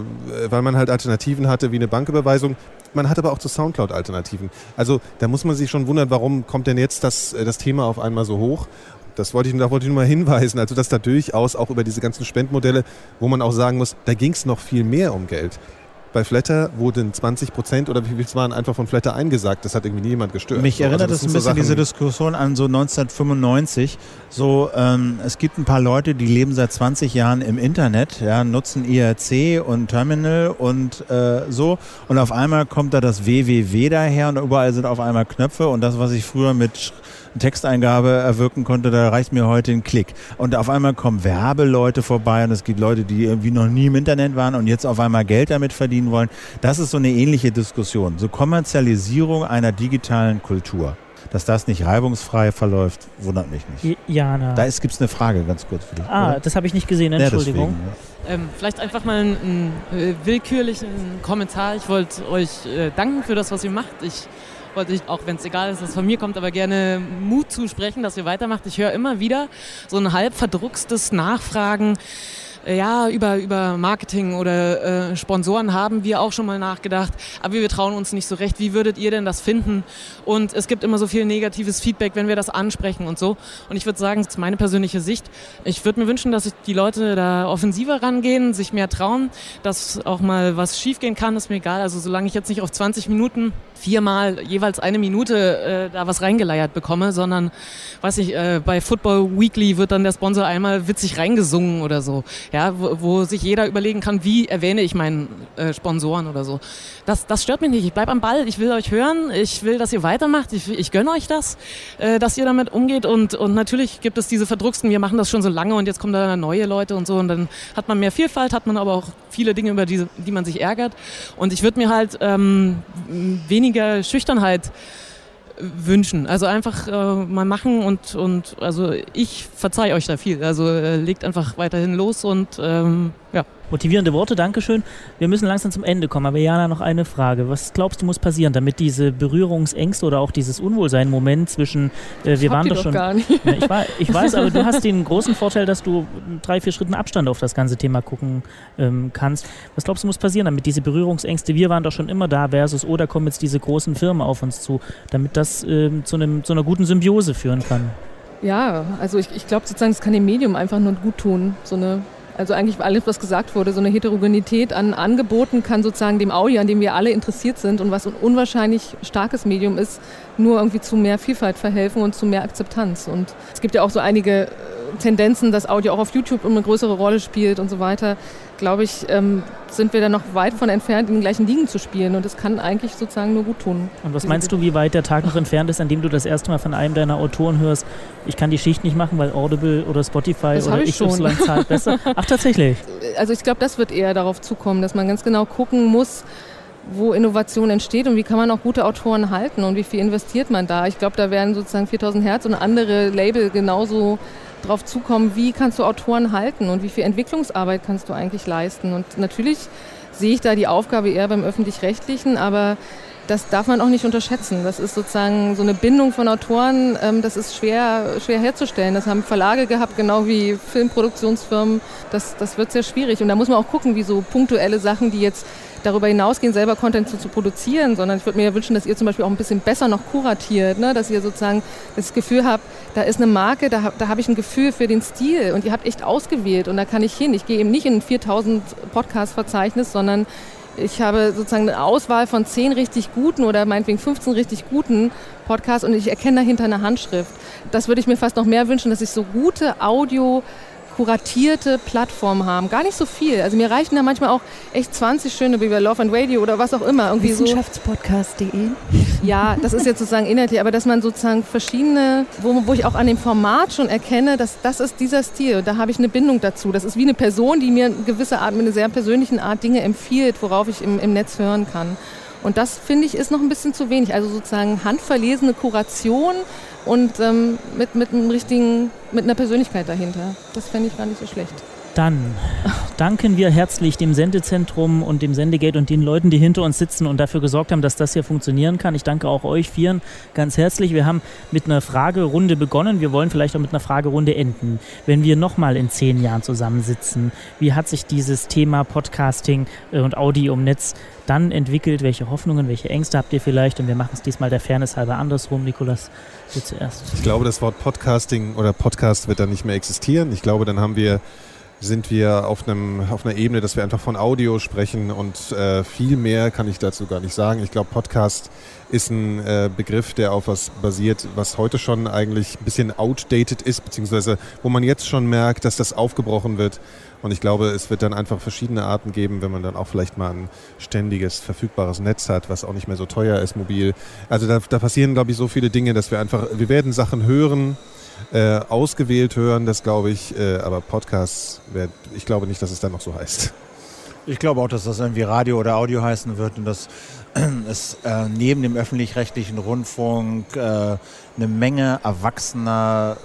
F: weil man halt Alternativen hatte wie eine Banküberweisung. Man hat aber auch zu Soundcloud Alternativen. Also da muss man sich schon wundern, warum kommt denn jetzt das, äh, das Thema auf einmal so hoch? Das wollte ich, da wollte ich nur mal hinweisen, also dass da durchaus auch über diese ganzen Spendmodelle, wo man auch sagen muss, da ging es noch viel mehr um Geld. Bei Flatter wurden 20 Prozent oder wie viel es waren einfach von Flatter eingesagt. Das hat irgendwie niemand gestört.
E: Mich
F: So,
E: erinnert
F: also
E: das ein
F: sind so
E: bisschen diese Diskussion an so 1995. So, ähm, es gibt ein paar Leute, die leben seit 20 Jahren im Internet, ja, nutzen IRC und Terminal und äh, so. Und auf einmal kommt da das www daher und überall sind auf einmal Knöpfe und das, was ich früher mit Texteingabe erwirken konnte, da reicht mir heute ein Klick. Und auf einmal kommen Werbeleute vorbei und es gibt Leute, die irgendwie noch nie im Internet waren und jetzt auf einmal Geld damit verdienen wollen. Das ist so eine ähnliche Diskussion. So Kommerzialisierung einer digitalen Kultur. Dass das nicht reibungsfrei verläuft, wundert mich nicht.
B: Jana.
E: Da gibt es eine Frage, ganz kurz für dich.
B: ah,
E: oder?
B: das habe ich nicht gesehen,
E: Ja,
B: Entschuldigung.
E: deswegen, ja.
H: Ähm, vielleicht einfach mal einen, einen äh, willkürlichen Kommentar. Ich wollte euch äh, danken für das, was ihr macht. Ich wollte euch, auch wenn es egal ist, dass es von mir kommt, aber gerne Mut zusprechen, dass ihr weitermacht. Ich höre immer wieder so ein halb verdruckstes Nachfragen. Ja, über, über Marketing oder äh, Sponsoren haben wir auch schon mal nachgedacht, aber wir trauen uns nicht so recht. Wie würdet ihr denn das finden? Und es gibt immer so viel negatives Feedback, wenn wir das ansprechen und so. Und ich würde sagen, das ist meine persönliche Sicht. Ich würde mir wünschen, dass die Leute da offensiver rangehen, sich mehr trauen, dass auch mal was schiefgehen kann, ist mir egal. Also solange ich jetzt nicht auf 20 Minuten viermal jeweils eine Minute äh, da was reingeleiert bekomme, sondern, weiß ich, äh, bei Football Weekly wird dann der Sponsor einmal witzig reingesungen oder so, ja, wo, wo sich jeder überlegen kann, wie erwähne ich meinen äh, Sponsoren oder so. Das, das stört mich nicht. Ich bleib am Ball, ich will euch hören, ich will, dass ihr weitermacht, ich, ich gönne euch das, äh, dass ihr damit umgeht. Und, und natürlich gibt es diese Verdrucksten, wir machen das schon so lange und jetzt kommen da neue Leute und so. Und dann hat man mehr Vielfalt, hat man aber auch viele Dinge, über die, die man sich ärgert. Und ich würde mir halt ähm, weniger Schüchternheit wünschen. Also einfach äh, mal machen und, und also ich verzeih euch da viel. Also äh, legt einfach weiterhin los und ähm, ja.
B: Motivierende Worte, Dankeschön. Wir müssen langsam zum Ende kommen, aber Jana, noch eine Frage. Was glaubst du muss passieren, damit diese Berührungsängste oder auch dieses Unwohlsein-Moment zwischen, äh, wir waren doch schon.
D: gar nicht.
B: Ich, war, ich weiß, aber du hast den großen Vorteil, dass du drei, vier Schritten Abstand auf das ganze Thema gucken ähm, kannst. Was glaubst du muss passieren, damit diese Berührungsängste, wir waren doch schon immer da, versus, oder kommen jetzt diese großen Firmen auf uns zu, damit das ähm, zu, einem, zu einer guten Symbiose führen kann?
D: Ja, also ich, ich glaube sozusagen, es kann dem Medium einfach nur gut tun. So eine, also eigentlich alles, was gesagt wurde, so eine Heterogenität an Angeboten kann sozusagen dem Audio, an dem wir alle interessiert sind und was ein unwahrscheinlich starkes Medium ist, nur irgendwie zu mehr Vielfalt verhelfen und zu mehr Akzeptanz. Und es gibt ja auch so einige äh, Tendenzen, dass Audio auch auf YouTube eine größere Rolle spielt und so weiter, glaube ich, ähm, sind wir da noch weit von entfernt, in den gleichen Ligen zu spielen. Und das kann eigentlich sozusagen nur gut tun.
B: Und was meinst du, wie weit der Tag noch entfernt ist, an dem du das erste Mal von einem deiner Autoren hörst, ich kann die Schicht nicht machen, weil Audible oder Spotify
D: Das
B: oder
D: ich
B: XY zahlt besser? Ach, tatsächlich.
D: Also ich glaube, das wird eher darauf zukommen, dass man ganz genau gucken muss, wo Innovation entsteht und wie kann man auch gute Autoren halten und wie viel investiert man da. Ich glaube, da werden sozusagen 4000 Hertz und andere Label genauso drauf zukommen, wie kannst du Autoren halten und wie viel Entwicklungsarbeit kannst du eigentlich leisten. Und natürlich sehe ich da die Aufgabe eher beim öffentlich-rechtlichen, aber das darf man auch nicht unterschätzen. Das ist sozusagen so eine Bindung von Autoren, ähm, das ist schwer, schwer herzustellen. Das haben Verlage gehabt, genau wie Filmproduktionsfirmen. Das, das wird sehr schwierig. Und da muss man auch gucken, wie so punktuelle Sachen, die jetzt darüber hinausgehen, selber Content zu, zu produzieren, sondern ich würde mir ja wünschen, dass ihr zum Beispiel auch ein bisschen besser noch kuratiert, ne? dass ihr sozusagen das Gefühl habt, da ist eine Marke, da, da habe ich ein Gefühl für den Stil und ihr habt echt ausgewählt und da kann ich hin. Ich gehe eben nicht in ein 4000 Podcast-Verzeichnis, sondern ich habe sozusagen eine Auswahl von 10 richtig guten oder meinetwegen 15 richtig guten Podcasts und ich erkenne dahinter eine Handschrift. Das würde ich mir fast noch mehr wünschen, dass ich so gute Audio kuratierte Plattformen haben. Gar nicht so viel. Also mir reichen da manchmal auch echt 20 schöne, wie bei Love and Radio oder was auch immer. Irgendwie so.
C: Wissenschaftspodcast.de.
D: Ja, das ist jetzt sozusagen inhaltlich, aber dass man sozusagen verschiedene, wo, wo ich auch an dem Format schon erkenne, dass das ist dieser Stil, da habe ich eine Bindung dazu. Das ist wie eine Person, die mir eine gewisse Art, mit einer sehr persönlichen Art Dinge empfiehlt, worauf ich im, im Netz hören kann. Und das finde ich ist noch ein bisschen zu wenig. Also sozusagen handverlesene Kuration und ähm, mit, mit einem richtigen, mit einer Persönlichkeit dahinter. Das fände ich gar nicht so schlecht.
B: Dann danken wir herzlich dem Sendezentrum und dem Sendegate und den Leuten, die hinter uns sitzen und dafür gesorgt haben, dass das hier funktionieren kann. Ich danke auch euch Vieren ganz herzlich. Wir haben mit einer Fragerunde begonnen. Wir wollen vielleicht auch mit einer Fragerunde enden. Wenn wir nochmal in zehn Jahren zusammensitzen, wie hat sich dieses Thema Podcasting äh, und Audio im Netz dann entwickelt? Welche Hoffnungen, welche Ängste habt ihr vielleicht? Und wir machen es diesmal der Fairness halber andersrum. Nikolas, zuerst.
F: Ich glaube, das Wort Podcasting oder Podcast wird dann nicht mehr existieren. Ich glaube, dann haben wir sind wir auf, einem, auf einer Ebene, dass wir einfach von Audio sprechen und äh, viel mehr kann ich dazu gar nicht sagen. Ich glaube, Podcast ist ein äh, Begriff, der auf was basiert, was heute schon eigentlich ein bisschen outdated ist, beziehungsweise wo man jetzt schon merkt, dass das aufgebrochen wird. Und ich glaube, es wird dann einfach verschiedene Arten geben, wenn man dann auch vielleicht mal ein ständiges, verfügbares Netz hat, was auch nicht mehr so teuer ist, mobil. Also da, da passieren, glaube ich, so viele Dinge, dass wir einfach, wir werden Sachen hören, äh, ausgewählt hören, das glaube ich, äh, aber Podcasts, wär, ich glaube nicht, dass es dann noch so heißt.
E: Ich glaube auch, dass das irgendwie Radio oder Audio heißen wird und dass es äh, neben dem öffentlich-rechtlichen Rundfunk äh, eine Menge erwachsener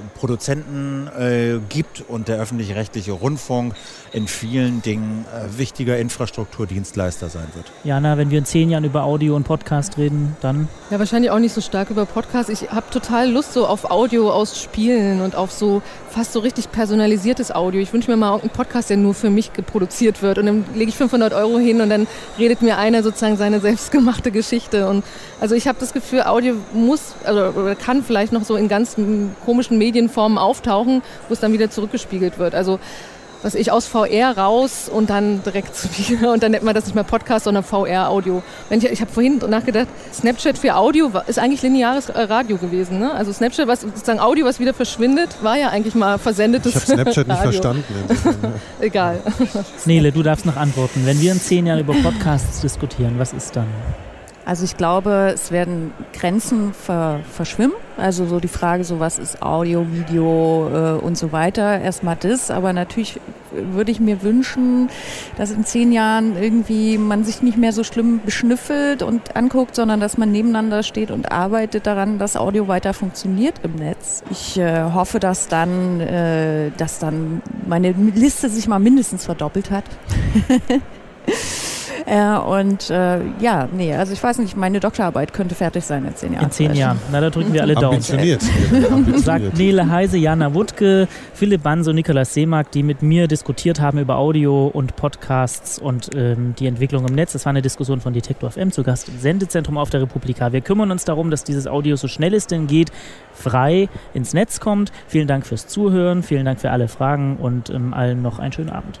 E: äh, Produzenten äh, gibt und der öffentlich-rechtliche Rundfunk in vielen Dingen äh, wichtiger Infrastrukturdienstleister sein wird.
B: Jana, wenn wir in zehn Jahren über Audio und Podcast reden, dann
D: Ja, wahrscheinlich auch nicht so stark über Podcasts. Ich habe total Lust so auf Audio aus Spielen und auf so fast so richtig personalisiertes Audio. Ich wünsche mir mal einen Podcast, der nur für mich produziert wird und dann lege ich 500 Euro hin und dann redet mir einer sozusagen seine selbstgemachte Geschichte. Und also ich habe das Gefühl, Audio muss also oder kann vielleicht noch so in ganz komischen Medienformen auftauchen, wo es dann wieder zurückgespiegelt wird. Also was ich aus VR raus und dann direkt zu dir und dann nennt man das nicht mehr Podcast, sondern VR-Audio. Wenn ich, ich habe vorhin nachgedacht, Snapchat für Audio ist eigentlich lineares äh, Radio gewesen. Ne? Also Snapchat, was sozusagen Audio, was wieder verschwindet, war ja eigentlich mal versendetes
F: Ich habe Snapchat nicht
D: Radio.
F: verstanden. insofern, ja.
D: Egal.
B: Nele, du darfst noch antworten. Wenn wir in zehn Jahren über Podcasts diskutieren, was ist dann?
C: Also ich glaube, es werden Grenzen ver verschwimmen. Also so die Frage, so was ist Audio, Video äh, und so weiter. Erstmal das, aber natürlich würde ich mir wünschen, dass in zehn Jahren irgendwie man sich nicht mehr so schlimm beschnüffelt und anguckt, sondern dass man nebeneinander steht und arbeitet daran, dass Audio weiter funktioniert im Netz. Ich äh, hoffe, dass dann, äh, dass dann meine Liste sich mal mindestens verdoppelt hat. Äh, und äh, ja, nee, also ich weiß nicht, meine Doktorarbeit könnte fertig sein in zehn Jahren.
B: In zehn
C: vielleicht.
B: Jahren. Na, da drücken wir alle Daumen.
F: Ambitioniert.
B: Sagt. Nele Heise, Jana Wuttke, Philipp Banse und Nikolaus Seemark, die mit mir diskutiert haben über Audio und Podcasts und ähm, die Entwicklung im Netz. Das war eine Diskussion von Detektor FM zu Gast im Sendezentrum auf der Republika. Wir kümmern uns darum, dass dieses Audio so schnell es denn geht, frei ins Netz kommt. Vielen Dank fürs Zuhören, vielen Dank für alle Fragen und ähm, allen noch einen schönen Abend.